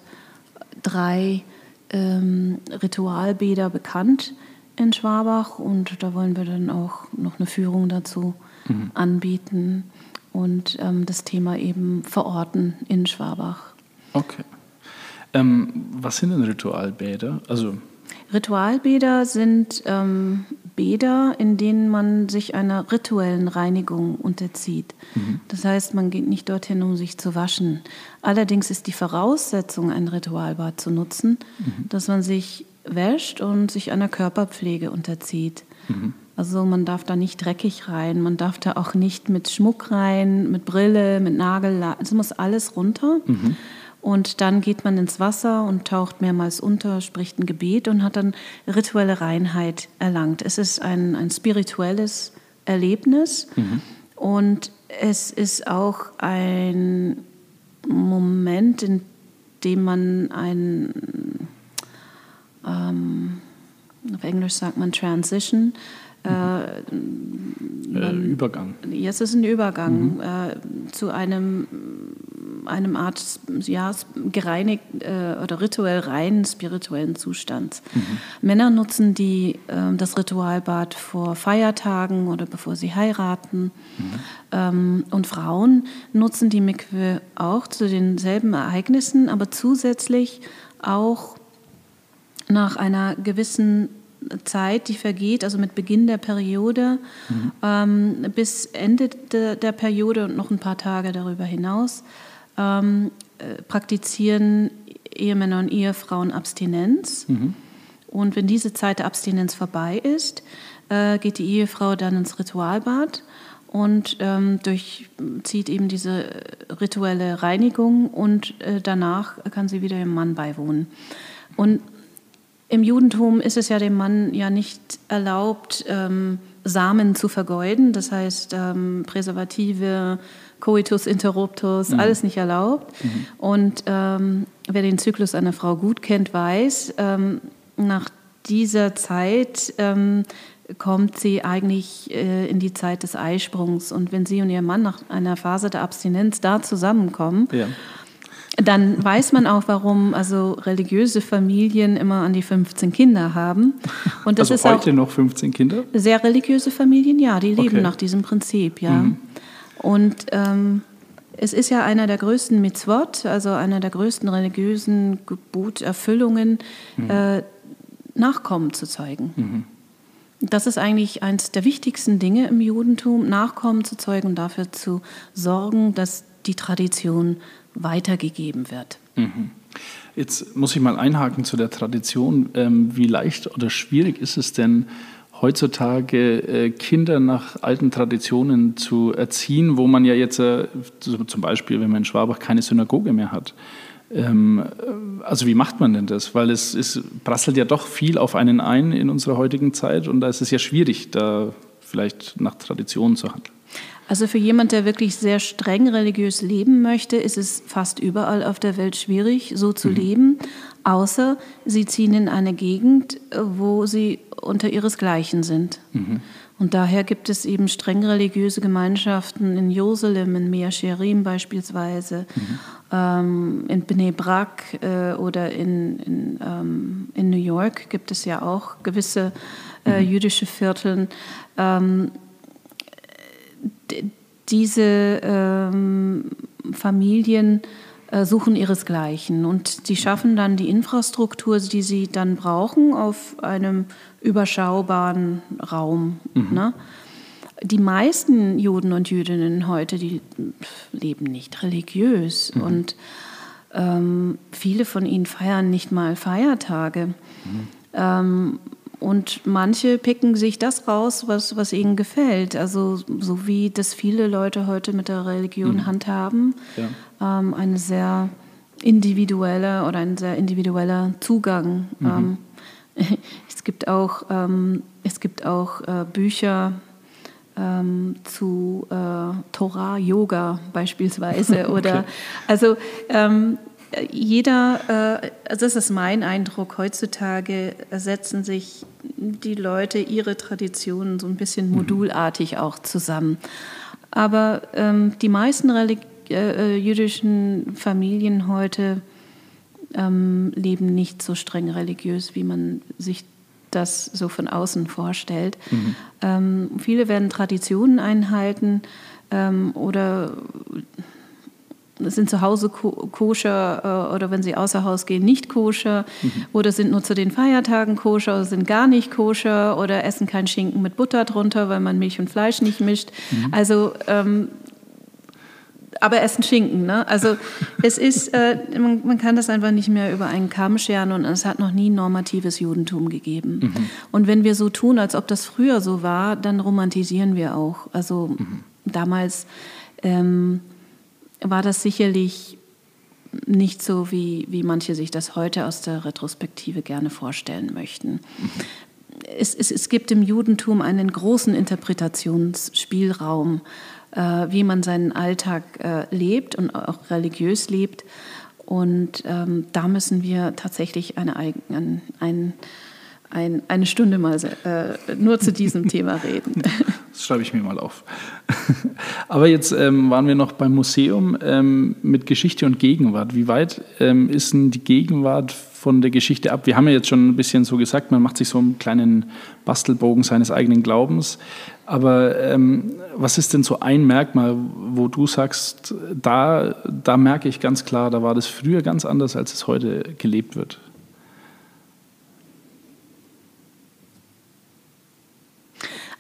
drei ähm, Ritualbäder bekannt in Schwabach und da wollen wir dann auch noch eine Führung dazu anbieten und ähm, das Thema eben verorten in Schwabach. Okay. Ähm, was sind denn Ritualbäder? Also, Ritualbäder sind ähm, Bäder, in denen man sich einer rituellen Reinigung unterzieht. Das heißt, man geht nicht dorthin, um sich zu waschen. Allerdings ist die Voraussetzung, ein Ritualbad zu nutzen, dass man sich wäscht und sich einer Körperpflege unterzieht. Also man darf da nicht dreckig rein, man darf da auch nicht mit Schmuck rein, mit Brille, mit Nagel, es muss alles runter. Und dann geht man ins Wasser und taucht mehrmals unter, spricht ein Gebet und hat dann rituelle Reinheit erlangt. Es ist ein, ein spirituelles Erlebnis und es ist auch ein Moment, in dem man ein, ähm, auf Englisch sagt man Transition, äh, äh, Übergang. Jetzt ist ein Übergang äh, zu einem, einem Art ja, gereinigt äh, oder rituell reinen spirituellen Zustand. Männer nutzen die, äh, das Ritualbad vor Feiertagen oder bevor sie heiraten. Ähm, und Frauen nutzen die Mikwe auch zu denselben Ereignissen, aber zusätzlich auch nach einer gewissen Zeit, die vergeht, also mit Beginn der Periode ähm, bis Ende de, der Periode und noch ein paar Tage darüber hinaus, ähm, äh, praktizieren Ehemänner und Ehefrauen Abstinenz. Und wenn diese Zeit der Abstinenz vorbei ist, äh, geht die Ehefrau dann ins Ritualbad und ähm, durchzieht eben diese rituelle Reinigung und äh, danach kann sie wieder ihrem Mann beiwohnen. Und im Judentum ist es ja dem Mann ja nicht erlaubt, ähm, Samen zu vergeuden. Das heißt, ähm, Präservative, Coitus interruptus, alles nicht erlaubt. Und ähm, wer den Zyklus einer Frau gut kennt, weiß, ähm, nach dieser Zeit ähm, kommt sie eigentlich äh, in die Zeit des Eisprungs. Und wenn sie und ihr Mann nach einer Phase der Abstinenz da zusammenkommen, Ja. Dann weiß man auch, warum also religiöse Familien immer an die 15 Kinder haben. Und das Also ist heute auch noch 15 Kinder? sehr religiöse Familien, ja, die leben Okay. nach diesem Prinzip, ja. Und ähm, es ist ja einer der größten Mitzvot, also einer der größten religiösen Geboterfüllungen, äh, Nachkommen zu zeugen. Das ist eigentlich eines der wichtigsten Dinge im Judentum, Nachkommen zu zeugen und dafür zu sorgen, dass die Tradition weitergegeben wird. Jetzt muss ich mal einhaken zu der Tradition. Ähm, wie leicht oder schwierig ist es denn, heutzutage äh, Kinder nach alten Traditionen zu erziehen, wo man ja jetzt äh, zum Beispiel, wenn man in Schwabach keine Synagoge mehr hat? Ähm, äh, also wie macht man denn das? Weil es ist, prasselt ja doch viel auf einen ein in unserer heutigen Zeit und da ist es ja schwierig, da vielleicht nach Traditionen zu handeln. Also für jemand, der wirklich sehr streng religiös leben möchte, ist es fast überall auf der Welt schwierig, so zu leben, außer sie ziehen in eine Gegend, wo sie unter ihresgleichen sind. Und daher gibt es eben streng religiöse Gemeinschaften in Jerusalem, in Mea Sherim beispielsweise, mhm. ähm, in Bnei Brak äh, oder in, in, ähm, in, New York gibt es ja auch gewisse äh, mhm. jüdische Vierteln. Ähm, diese ähm, Familien äh, suchen ihresgleichen und die schaffen dann die Infrastruktur, die sie dann brauchen auf einem überschaubaren Raum. Mhm. Ne? Die meisten Juden und Jüdinnen heute, die leben nicht religiös mhm. und ähm, viele von ihnen feiern nicht mal Feiertage. Mhm. Ähm, und manche picken sich das raus, was, was ihnen gefällt. Also so wie das viele Leute heute mit der Religion mhm. handhaben. Ja. Ähm, eine sehr individuelle oder ein sehr individueller Zugang. Mhm. Ähm, es gibt auch, ähm, es gibt auch äh, Bücher ähm, zu äh, Torah, Yoga beispielsweise. Oder okay. also ähm, jeder, äh, also das ist mein Eindruck, heutzutage setzen sich die Leute ihre Traditionen so ein bisschen mhm. modulartig auch zusammen. Aber ähm, die meisten äh, äh, jüdischen Familien heute ähm, leben nicht so streng religiös, wie man sich das so von außen vorstellt. Mhm. Ähm, viele werden Traditionen einhalten ähm, oder sind zu Hause koscher äh, oder wenn sie außer Haus gehen, nicht koscher mhm. oder sind nur zu den Feiertagen koscher oder sind gar nicht koscher oder essen kein Schinken mit Butter drunter, weil man Milch und Fleisch nicht mischt. Mhm. Also ähm, aber essen Schinken. Ne? Also es ist, äh, man, man, kann das einfach nicht mehr über einen Kamm scheren und es hat noch nie normatives Judentum gegeben. Mhm. Und wenn wir so tun, als ob das früher so war, dann romantisieren wir auch. Also mhm. damals ähm, war das sicherlich nicht so, wie, wie manche sich das heute aus der Retrospektive gerne vorstellen möchten. Es, es, es gibt im Judentum einen großen Interpretationsspielraum äh, wie man seinen Alltag äh, lebt und auch religiös lebt. Und ähm, da müssen wir tatsächlich eine, ein, ein, ein, eine Stunde mal äh, nur zu diesem Thema reden. Das schreibe ich mir mal auf. Aber jetzt ähm, waren wir noch beim Museum ähm, mit Geschichte und Gegenwart. Wie weit ähm, ist denn die Gegenwart von der Geschichte ab? Wir haben ja jetzt schon ein bisschen so gesagt, man macht sich so einen kleinen Bastelbogen seines eigenen Glaubens. Aber ähm, was ist denn so ein Merkmal, wo du sagst, da, da merke ich ganz klar, da war das früher ganz anders, als es heute gelebt wird?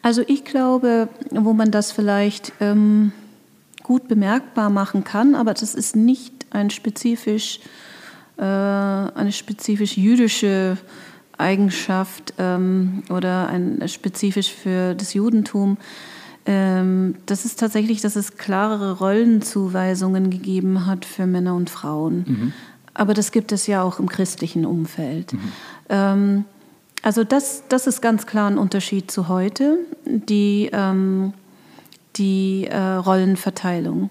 Also ich glaube, wo man das vielleicht ähm, gut bemerkbar machen kann, aber das ist nicht ein spezifisch, äh, eine spezifisch jüdische Eigenschaft ähm, oder ein, spezifisch für das Judentum. Ähm, das ist tatsächlich, dass es klarere Rollenzuweisungen gegeben hat für Männer und Frauen. Mhm. Aber das gibt es ja auch im christlichen Umfeld. Mhm. Ähm, also das, das ist ganz klar ein Unterschied zu heute, die, ähm, die äh, Rollenverteilung.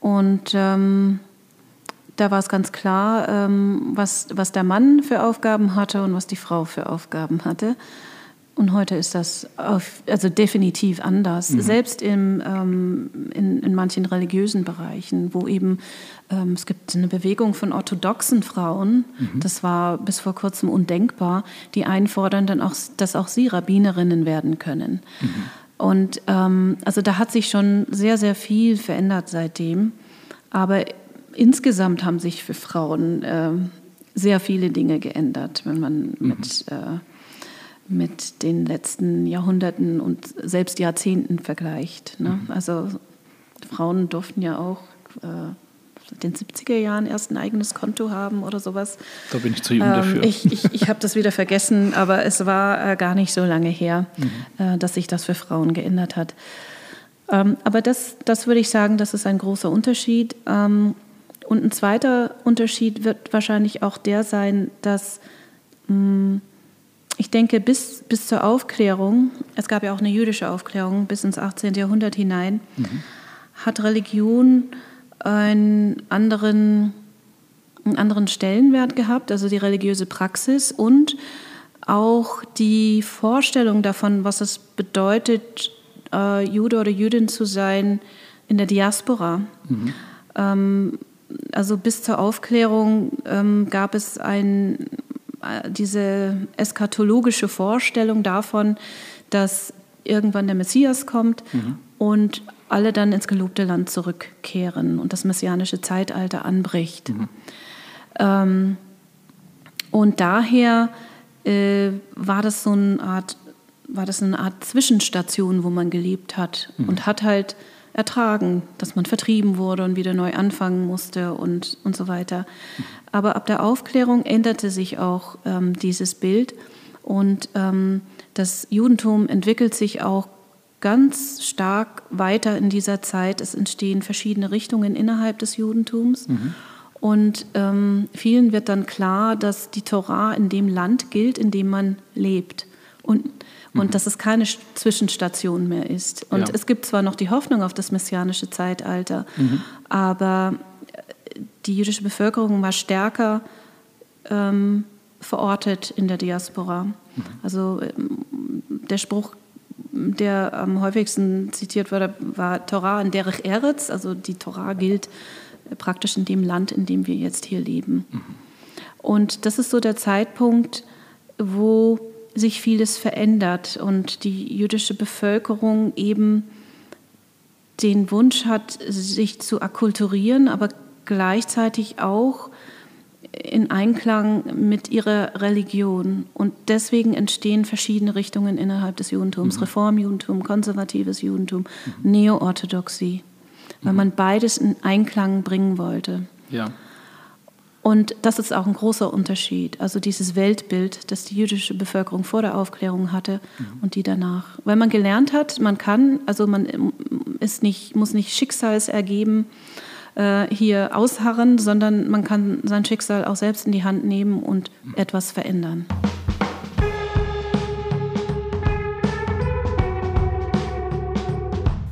Und ähm, da war es ganz klar, ähm, was, was der Mann für Aufgaben hatte und was die Frau für Aufgaben hatte. Und heute ist das auf, also definitiv anders. Mhm. Selbst im, ähm, in, in manchen religiösen Bereichen, wo eben ähm, es gibt eine Bewegung von orthodoxen Frauen, mhm. das war bis vor kurzem undenkbar, die einfordern dann auch, dass auch sie Rabbinerinnen werden können. Mhm. Und ähm, also da hat sich schon sehr, sehr viel verändert seitdem. Aber insgesamt haben sich für Frauen äh, sehr viele Dinge geändert, wenn man mhm. mit, äh, mit den letzten Jahrhunderten und selbst Jahrzehnten vergleicht. Ne? Mhm. Also Frauen durften ja auch äh, den 70er Jahren erst ein eigenes Konto haben oder sowas. Da bin ich zu jung ähm, dafür. Ich, ich, ich habe das wieder vergessen, aber es war äh, gar nicht so lange her, mhm. äh, dass sich das für Frauen geändert hat. Ähm, aber das, das würde ich sagen, das ist ein großer Unterschied. Ähm, und ein zweiter Unterschied wird wahrscheinlich auch der sein, dass mh, hm, ich denke, bis, bis zur Aufklärung, es gab ja auch eine jüdische Aufklärung bis ins 18. Jahrhundert hinein, mhm. hat Religion einen anderen, einen anderen Stellenwert gehabt, also die religiöse Praxis und auch die Vorstellung davon, was es bedeutet, äh, Jude oder Jüdin zu sein in der Diaspora. Mhm. Ähm, also bis zur Aufklärung ähm, gab es ein, diese eschatologische Vorstellung davon, dass irgendwann der Messias kommt mhm. und alle dann ins gelobte Land zurückkehren und das messianische Zeitalter anbricht. Mhm. Ähm, und daher äh, war das so eine Art, war das eine Art Zwischenstation, wo man gelebt hat mhm. und hat halt ertragen, dass man vertrieben wurde und wieder neu anfangen musste und, und so weiter. Aber ab der Aufklärung änderte sich auch ähm, dieses Bild und ähm, das Judentum entwickelt sich auch ganz stark weiter in dieser Zeit. Es entstehen verschiedene Richtungen innerhalb des Judentums. Mhm. Und ähm, vielen wird dann klar, dass die Torah in dem Land gilt, in dem man lebt. Und, und mhm. dass es keine Zwischenstation mehr ist. Und ja. es gibt zwar noch die Hoffnung auf das messianische Zeitalter, mhm. aber äh, die jüdische Bevölkerung war stärker ähm, verortet in der Diaspora. Mhm. Also ähm, der Spruch, der am häufigsten zitiert wurde, war Torah in Derech Eretz, also die Torah gilt praktisch in dem Land, in dem wir jetzt hier leben. Mhm. Und das ist so der Zeitpunkt, wo sich vieles verändert und die jüdische Bevölkerung eben den Wunsch hat, sich zu akkulturieren, aber gleichzeitig auch in Einklang mit ihrer Religion. Und deswegen entstehen verschiedene Richtungen innerhalb des Judentums. Mhm. Reformjudentum, konservatives Judentum, mhm. Neoorthodoxie weil man beides in Einklang bringen wollte. Ja. Und das ist auch ein großer Unterschied. Also dieses Weltbild, das die jüdische Bevölkerung vor der Aufklärung hatte mhm. und die danach. Weil man gelernt hat, man kann, also man ist nicht, muss nicht schicksalsergeben äh, hier ausharren, sondern man kann sein Schicksal auch selbst in die Hand nehmen und mhm. etwas verändern.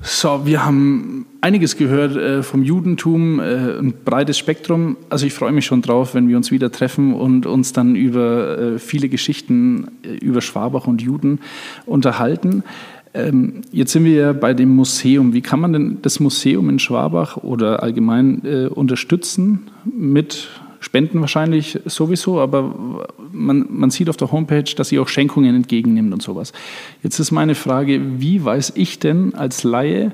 So, wir haben einiges gehört äh, vom Judentum, äh, ein breites Spektrum. Also ich freue mich schon drauf, wenn wir uns wieder treffen und uns dann über äh, viele Geschichten äh, über Schwabach und Juden unterhalten. Ähm, jetzt sind wir ja bei dem Museum. Wie kann man denn das Museum in Schwabach oder allgemein äh, unterstützen mit Spenden wahrscheinlich sowieso, aber man, man sieht auf der Homepage, dass sie auch Schenkungen entgegennimmt und sowas. Jetzt ist meine Frage, wie weiß ich denn als Laie,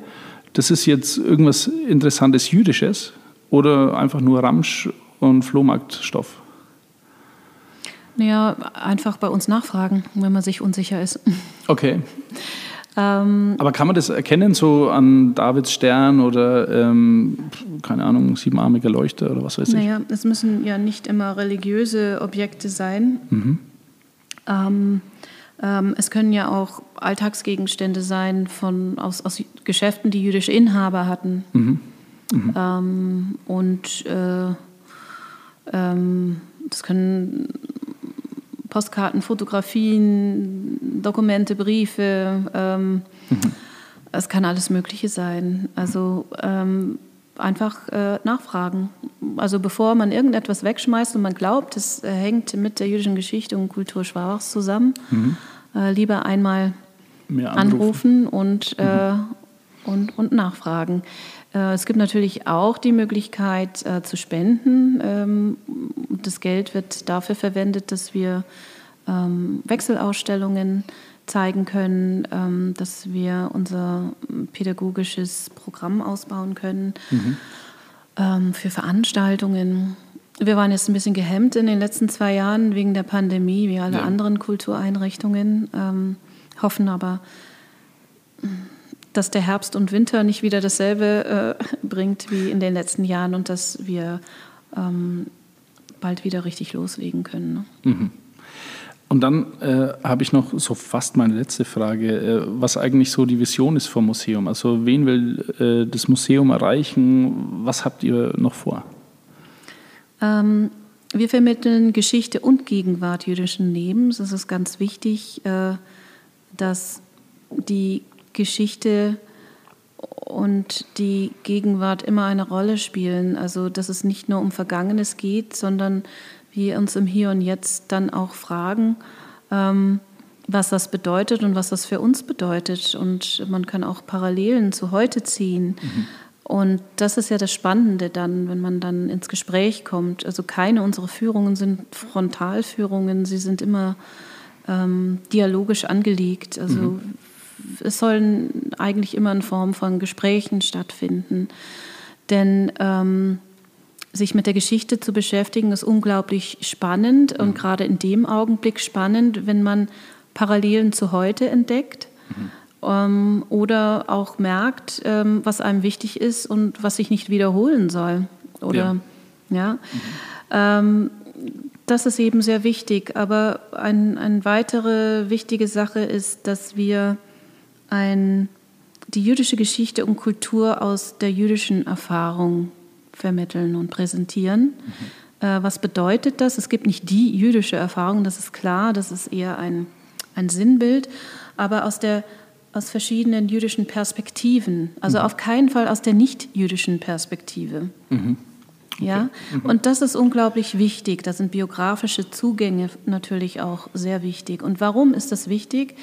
das ist jetzt irgendwas Interessantes Jüdisches oder einfach nur Ramsch und Flohmarktstoff? Naja, einfach bei uns nachfragen, wenn man sich unsicher ist. Okay. ähm, Aber kann man das erkennen, so an Davids Stern oder, ähm, keine Ahnung, siebenarmiger Leuchter oder was weiß ich? Naja, es müssen ja nicht immer religiöse Objekte sein. Mhm. Ähm, es können ja auch Alltagsgegenstände sein von, aus, aus Geschäften, die jüdische Inhaber hatten. Mhm. Mhm. Ähm, und äh, ähm, das können Postkarten, Fotografien, Dokumente, Briefe. Ähm, mhm. Es kann alles Mögliche sein. Also ähm, einfach äh, nachfragen. Also bevor man irgendetwas wegschmeißt und man glaubt, es äh, hängt mit der jüdischen Geschichte und Kultur Schwabachs zusammen, mhm. äh, lieber einmal anrufen und, äh, mhm. und, und nachfragen. Äh, es gibt natürlich auch die Möglichkeit äh, zu spenden. Ähm, das Geld wird dafür verwendet, dass wir ähm, Wechselausstellungen zeigen können, ähm, dass wir unser pädagogisches Programm ausbauen können mhm. ähm, für Veranstaltungen. Wir waren jetzt ein bisschen gehemmt in den letzten zwei Jahren wegen der Pandemie, wie alle ja. anderen Kultureinrichtungen, ähm, hoffen aber, dass der Herbst und Winter nicht wieder dasselbe äh, bringt wie in den letzten Jahren und dass wir bald wieder richtig loslegen können. Ne? Mhm. Und dann äh, habe ich noch so fast meine letzte Frage, äh, was eigentlich so die Vision ist vom Museum. Also wen will äh, das Museum erreichen? Was habt ihr noch vor? Ähm, wir vermitteln Geschichte und Gegenwart jüdischen Lebens. Es ist ganz wichtig, äh, dass die Geschichte und die Gegenwart immer eine Rolle spielen. Also dass es nicht nur um Vergangenes geht, sondern wir uns im Hier und Jetzt dann auch fragen, ähm, was das bedeutet und was das für uns bedeutet. Und man kann auch Parallelen zu heute ziehen. Mhm. Und das ist ja das Spannende dann, wenn man dann ins Gespräch kommt. Also keine unserer Führungen sind Frontalführungen, sie sind immer ähm, dialogisch angelegt. Also mhm. es sollen eigentlich immer in Form von Gesprächen stattfinden. Denn ähm, sich mit der Geschichte zu beschäftigen, ist unglaublich spannend und mhm. gerade in dem Augenblick spannend, wenn man Parallelen zu heute entdeckt mhm. ähm, oder auch merkt, ähm, was einem wichtig ist und was sich nicht wiederholen soll. Oder ja, ja. Mhm. Ähm, das ist eben sehr wichtig. Aber eine ein weitere wichtige Sache ist, dass wir ein, die jüdische Geschichte und Kultur aus der jüdischen Erfahrung vermitteln und präsentieren. Mhm. Äh, was bedeutet das? Es gibt nicht die jüdische Erfahrung, das ist klar, das ist eher ein ein Sinnbild, aber aus, der, aus verschiedenen jüdischen Perspektiven. Also mhm. auf keinen Fall aus der nicht-jüdischen Perspektive. Mhm. Okay. Ja, mhm. und das ist unglaublich wichtig. Da sind biografische Zugänge natürlich auch sehr wichtig. Und warum ist das wichtig?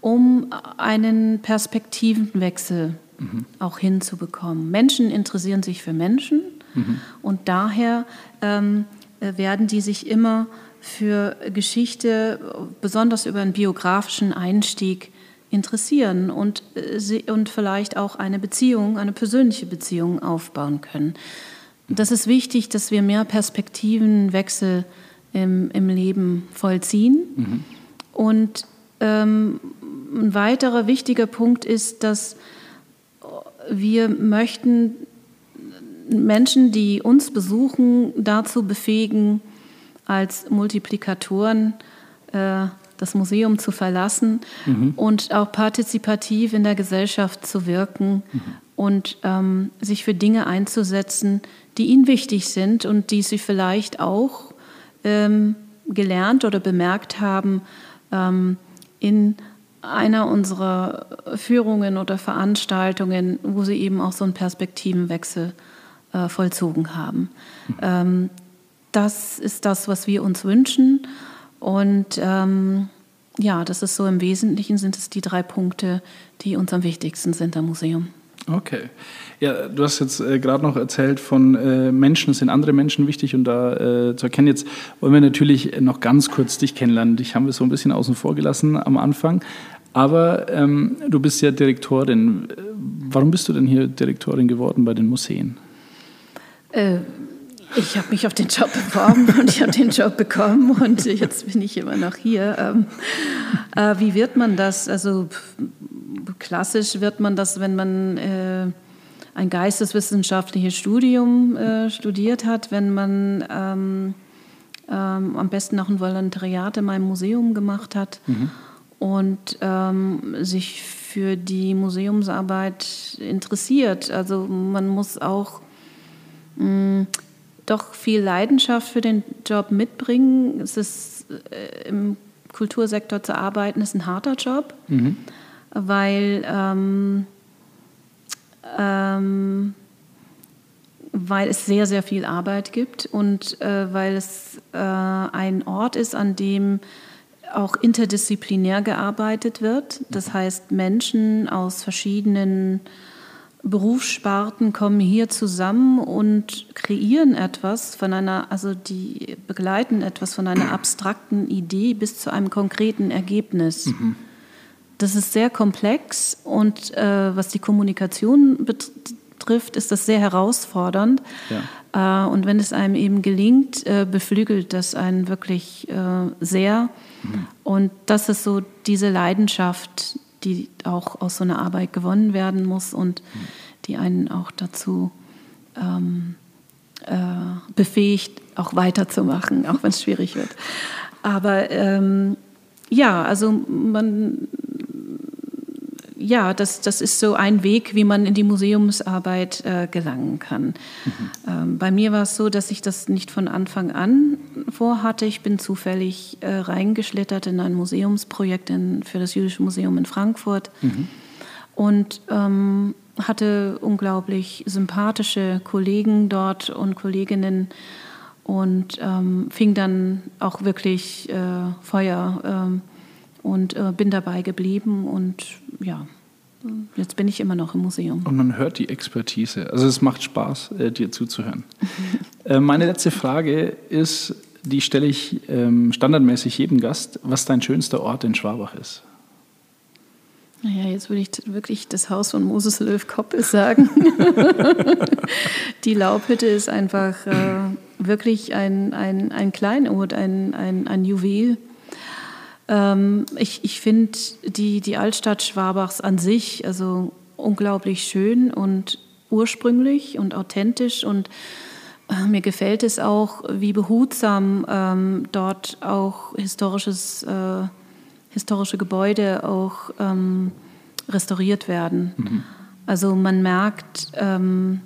Um einen Perspektivenwechsel mhm. auch hinzubekommen. Menschen interessieren sich für Menschen mhm. und daher ähm, werden die sich immer für Geschichte, besonders über einen biografischen Einstieg, interessieren und, äh, und vielleicht auch eine Beziehung, eine persönliche Beziehung aufbauen können. Das ist wichtig, dass wir mehr Perspektivenwechsel im, im Leben vollziehen. Mhm. Und ähm, ein weiterer wichtiger Punkt ist, dass wir möchten Menschen, die uns besuchen, dazu befähigen, als Multiplikatoren äh, das Museum zu verlassen mhm. und auch partizipativ in der Gesellschaft zu wirken mhm. und ähm, sich für Dinge einzusetzen, die ihnen wichtig sind und die sie vielleicht auch ähm, gelernt oder bemerkt haben ähm, in einer unserer Führungen oder Veranstaltungen, wo sie eben auch so einen Perspektivenwechsel äh, vollzogen haben. Ähm, das ist das, was wir uns wünschen. Und ähm, ja, das ist so im Wesentlichen sind es die drei Punkte, die uns am wichtigsten sind am Museum. Okay. Ja, du hast jetzt äh, gerade noch erzählt von äh, Menschen, sind andere Menschen wichtig und da äh, zu erkennen. Jetzt wollen wir natürlich noch ganz kurz dich kennenlernen. Dich haben wir so ein bisschen außen vor gelassen am Anfang. Aber ähm, du bist ja Direktorin. Warum bist du denn hier Direktorin geworden bei den Museen? Äh, ich habe mich auf den Job beworben und ich habe den Job bekommen und jetzt bin ich immer noch hier. Ähm, äh, wie wird man das? Also klassisch wird man das, wenn man äh, ein geisteswissenschaftliches Studium äh, studiert hat, wenn man ähm, ähm, am besten noch ein Volontariat in meinem Museum gemacht hat mhm. Und ähm, sich für die Museumsarbeit interessiert. Also man muss auch mh, doch viel Leidenschaft für den Job mitbringen. Es ist äh, im Kultursektor zu arbeiten, ist ein harter Job, mhm. weil, ähm, ähm, weil es sehr, sehr viel Arbeit gibt und äh, weil es äh, ein Ort ist, an dem auch interdisziplinär gearbeitet wird. Das heißt, Menschen aus verschiedenen Berufssparten kommen hier zusammen und kreieren etwas von einer, also die begleiten etwas von einer abstrakten Idee bis zu einem konkreten Ergebnis. Mhm. Das ist sehr komplex und äh, was die Kommunikation betrifft, ist das sehr herausfordernd. Ja. Äh, und wenn es einem eben gelingt, äh, beflügelt das einen wirklich äh, sehr. Und das ist so diese Leidenschaft, die auch aus so einer Arbeit gewonnen werden muss und die einen auch dazu ähm, äh, befähigt, auch weiterzumachen, auch wenn es schwierig wird. Aber ähm, ja, also man, ja, das, das ist so ein Weg, wie man in die Museumsarbeit äh, gelangen kann. Mhm. Ähm, bei mir war es so, dass ich das nicht von Anfang an vorhatte. Ich bin zufällig äh, reingeschlittert in ein Museumsprojekt in, für das Jüdische Museum in Frankfurt mhm. und ähm, hatte unglaublich sympathische Kollegen dort und Kolleginnen und ähm, fing dann auch wirklich äh, Feuer ähm, und äh, bin dabei geblieben und ja, jetzt bin ich immer noch im Museum. Und man hört die Expertise. Also es macht Spaß, äh, dir zuzuhören. äh, meine letzte Frage ist, die stelle ich ähm, standardmäßig jedem Gast, was dein schönster Ort in Schwabach ist. Naja, jetzt würde ich wirklich das Haus von Moses Löw Koppel sagen. die Laubhütte ist einfach äh, wirklich ein, ein, ein Kleinod, ein, ein, ein Juwel. Ähm, ich ich finde die, die Altstadt Schwabachs an sich also unglaublich schön und ursprünglich und authentisch und äh, mir gefällt es auch, wie behutsam ähm, dort auch historisches, äh, historische Gebäude auch ähm, restauriert werden. Mhm. Also man merkt, ähm,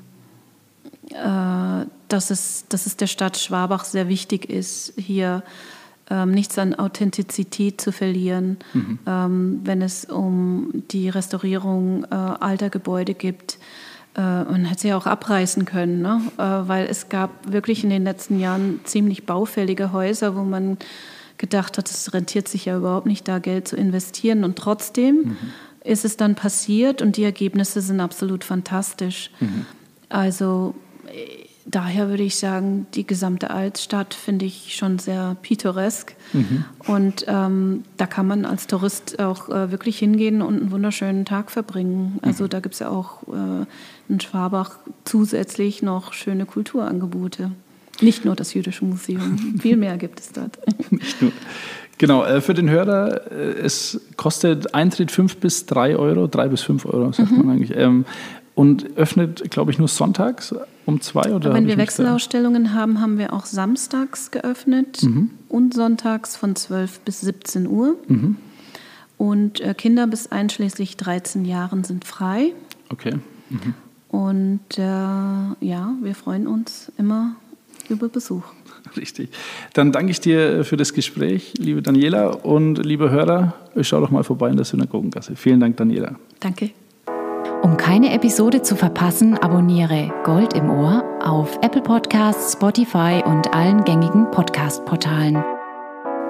äh, dass, es, dass es der Stadt Schwabach sehr wichtig ist, hier ähm, nichts an Authentizität zu verlieren, mhm. ähm, wenn es um die Restaurierung äh, alter Gebäude geht. Äh, man hätte sie ja auch abreißen können, ne? äh, weil es gab wirklich in den letzten Jahren ziemlich baufällige Häuser, wo man gedacht hat, es rentiert sich ja überhaupt nicht, da Geld zu investieren. Und trotzdem mhm. ist es dann passiert und die Ergebnisse sind absolut fantastisch. Mhm. Also daher würde ich sagen, die gesamte Altstadt finde ich schon sehr pittoresk. Mhm. Und ähm, da kann man als Tourist auch äh, wirklich hingehen und einen wunderschönen Tag verbringen. Also mhm. da gibt es ja auch äh, in Schwabach zusätzlich noch schöne Kulturangebote. Nicht nur das Jüdische Museum, viel mehr gibt es dort. Nicht nur. Genau, äh, für den Hörer, äh, es kostet Eintritt 5 bis 3 Euro, 3 bis 5 Euro, sagt mhm. man eigentlich. Ähm, und öffnet, glaube ich, nur sonntags um zwei oder? Wenn wir Wechselausstellungen haben, haben wir auch samstags geöffnet mhm. und sonntags von 12 bis 17 Uhr. Mhm. Und äh, Kinder bis einschließlich 13 Jahren sind frei. Okay. Mhm. Und äh, ja, wir freuen uns immer über Besuch. Richtig. Dann danke ich dir für das Gespräch, liebe Daniela und liebe Hörer. Schau doch mal vorbei in der Synagogengasse. Vielen Dank, Daniela. Danke. Um keine Episode zu verpassen, abonniere Gold im Ohr auf Apple Podcasts, Spotify und allen gängigen Podcast-Portalen.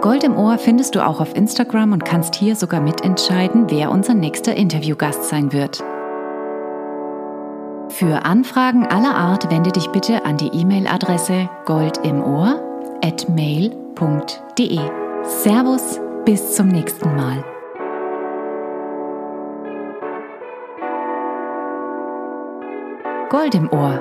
Gold im Ohr findest du auch auf Instagram und kannst hier sogar mitentscheiden, wer unser nächster Interviewgast sein wird. Für Anfragen aller Art wende dich bitte an die E-Mail-Adresse goldimohr@mail.de. Servus, bis zum nächsten Mal. Gold im Ohr.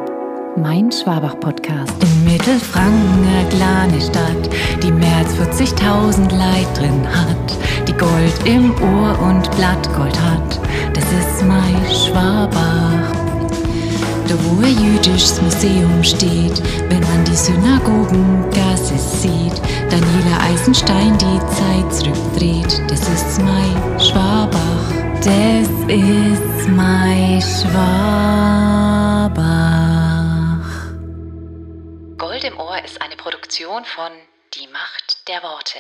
Mein Schwabach-Podcast. In Mittelfranken, eine kleine Stadt, die mehr als 40.000 Leid drin hat, die Gold im Ohr und Blattgold hat. Das ist mein Schwabach. Da wo ein jüdisches Museum steht, wenn man die Synagogengasse sieht, Daniela Eisenstein die Zeit zurückdreht, das ist mein Schwabach. Das ist mein Schwabach. Gold im Ohr ist eine Produktion von Die Macht der Worte.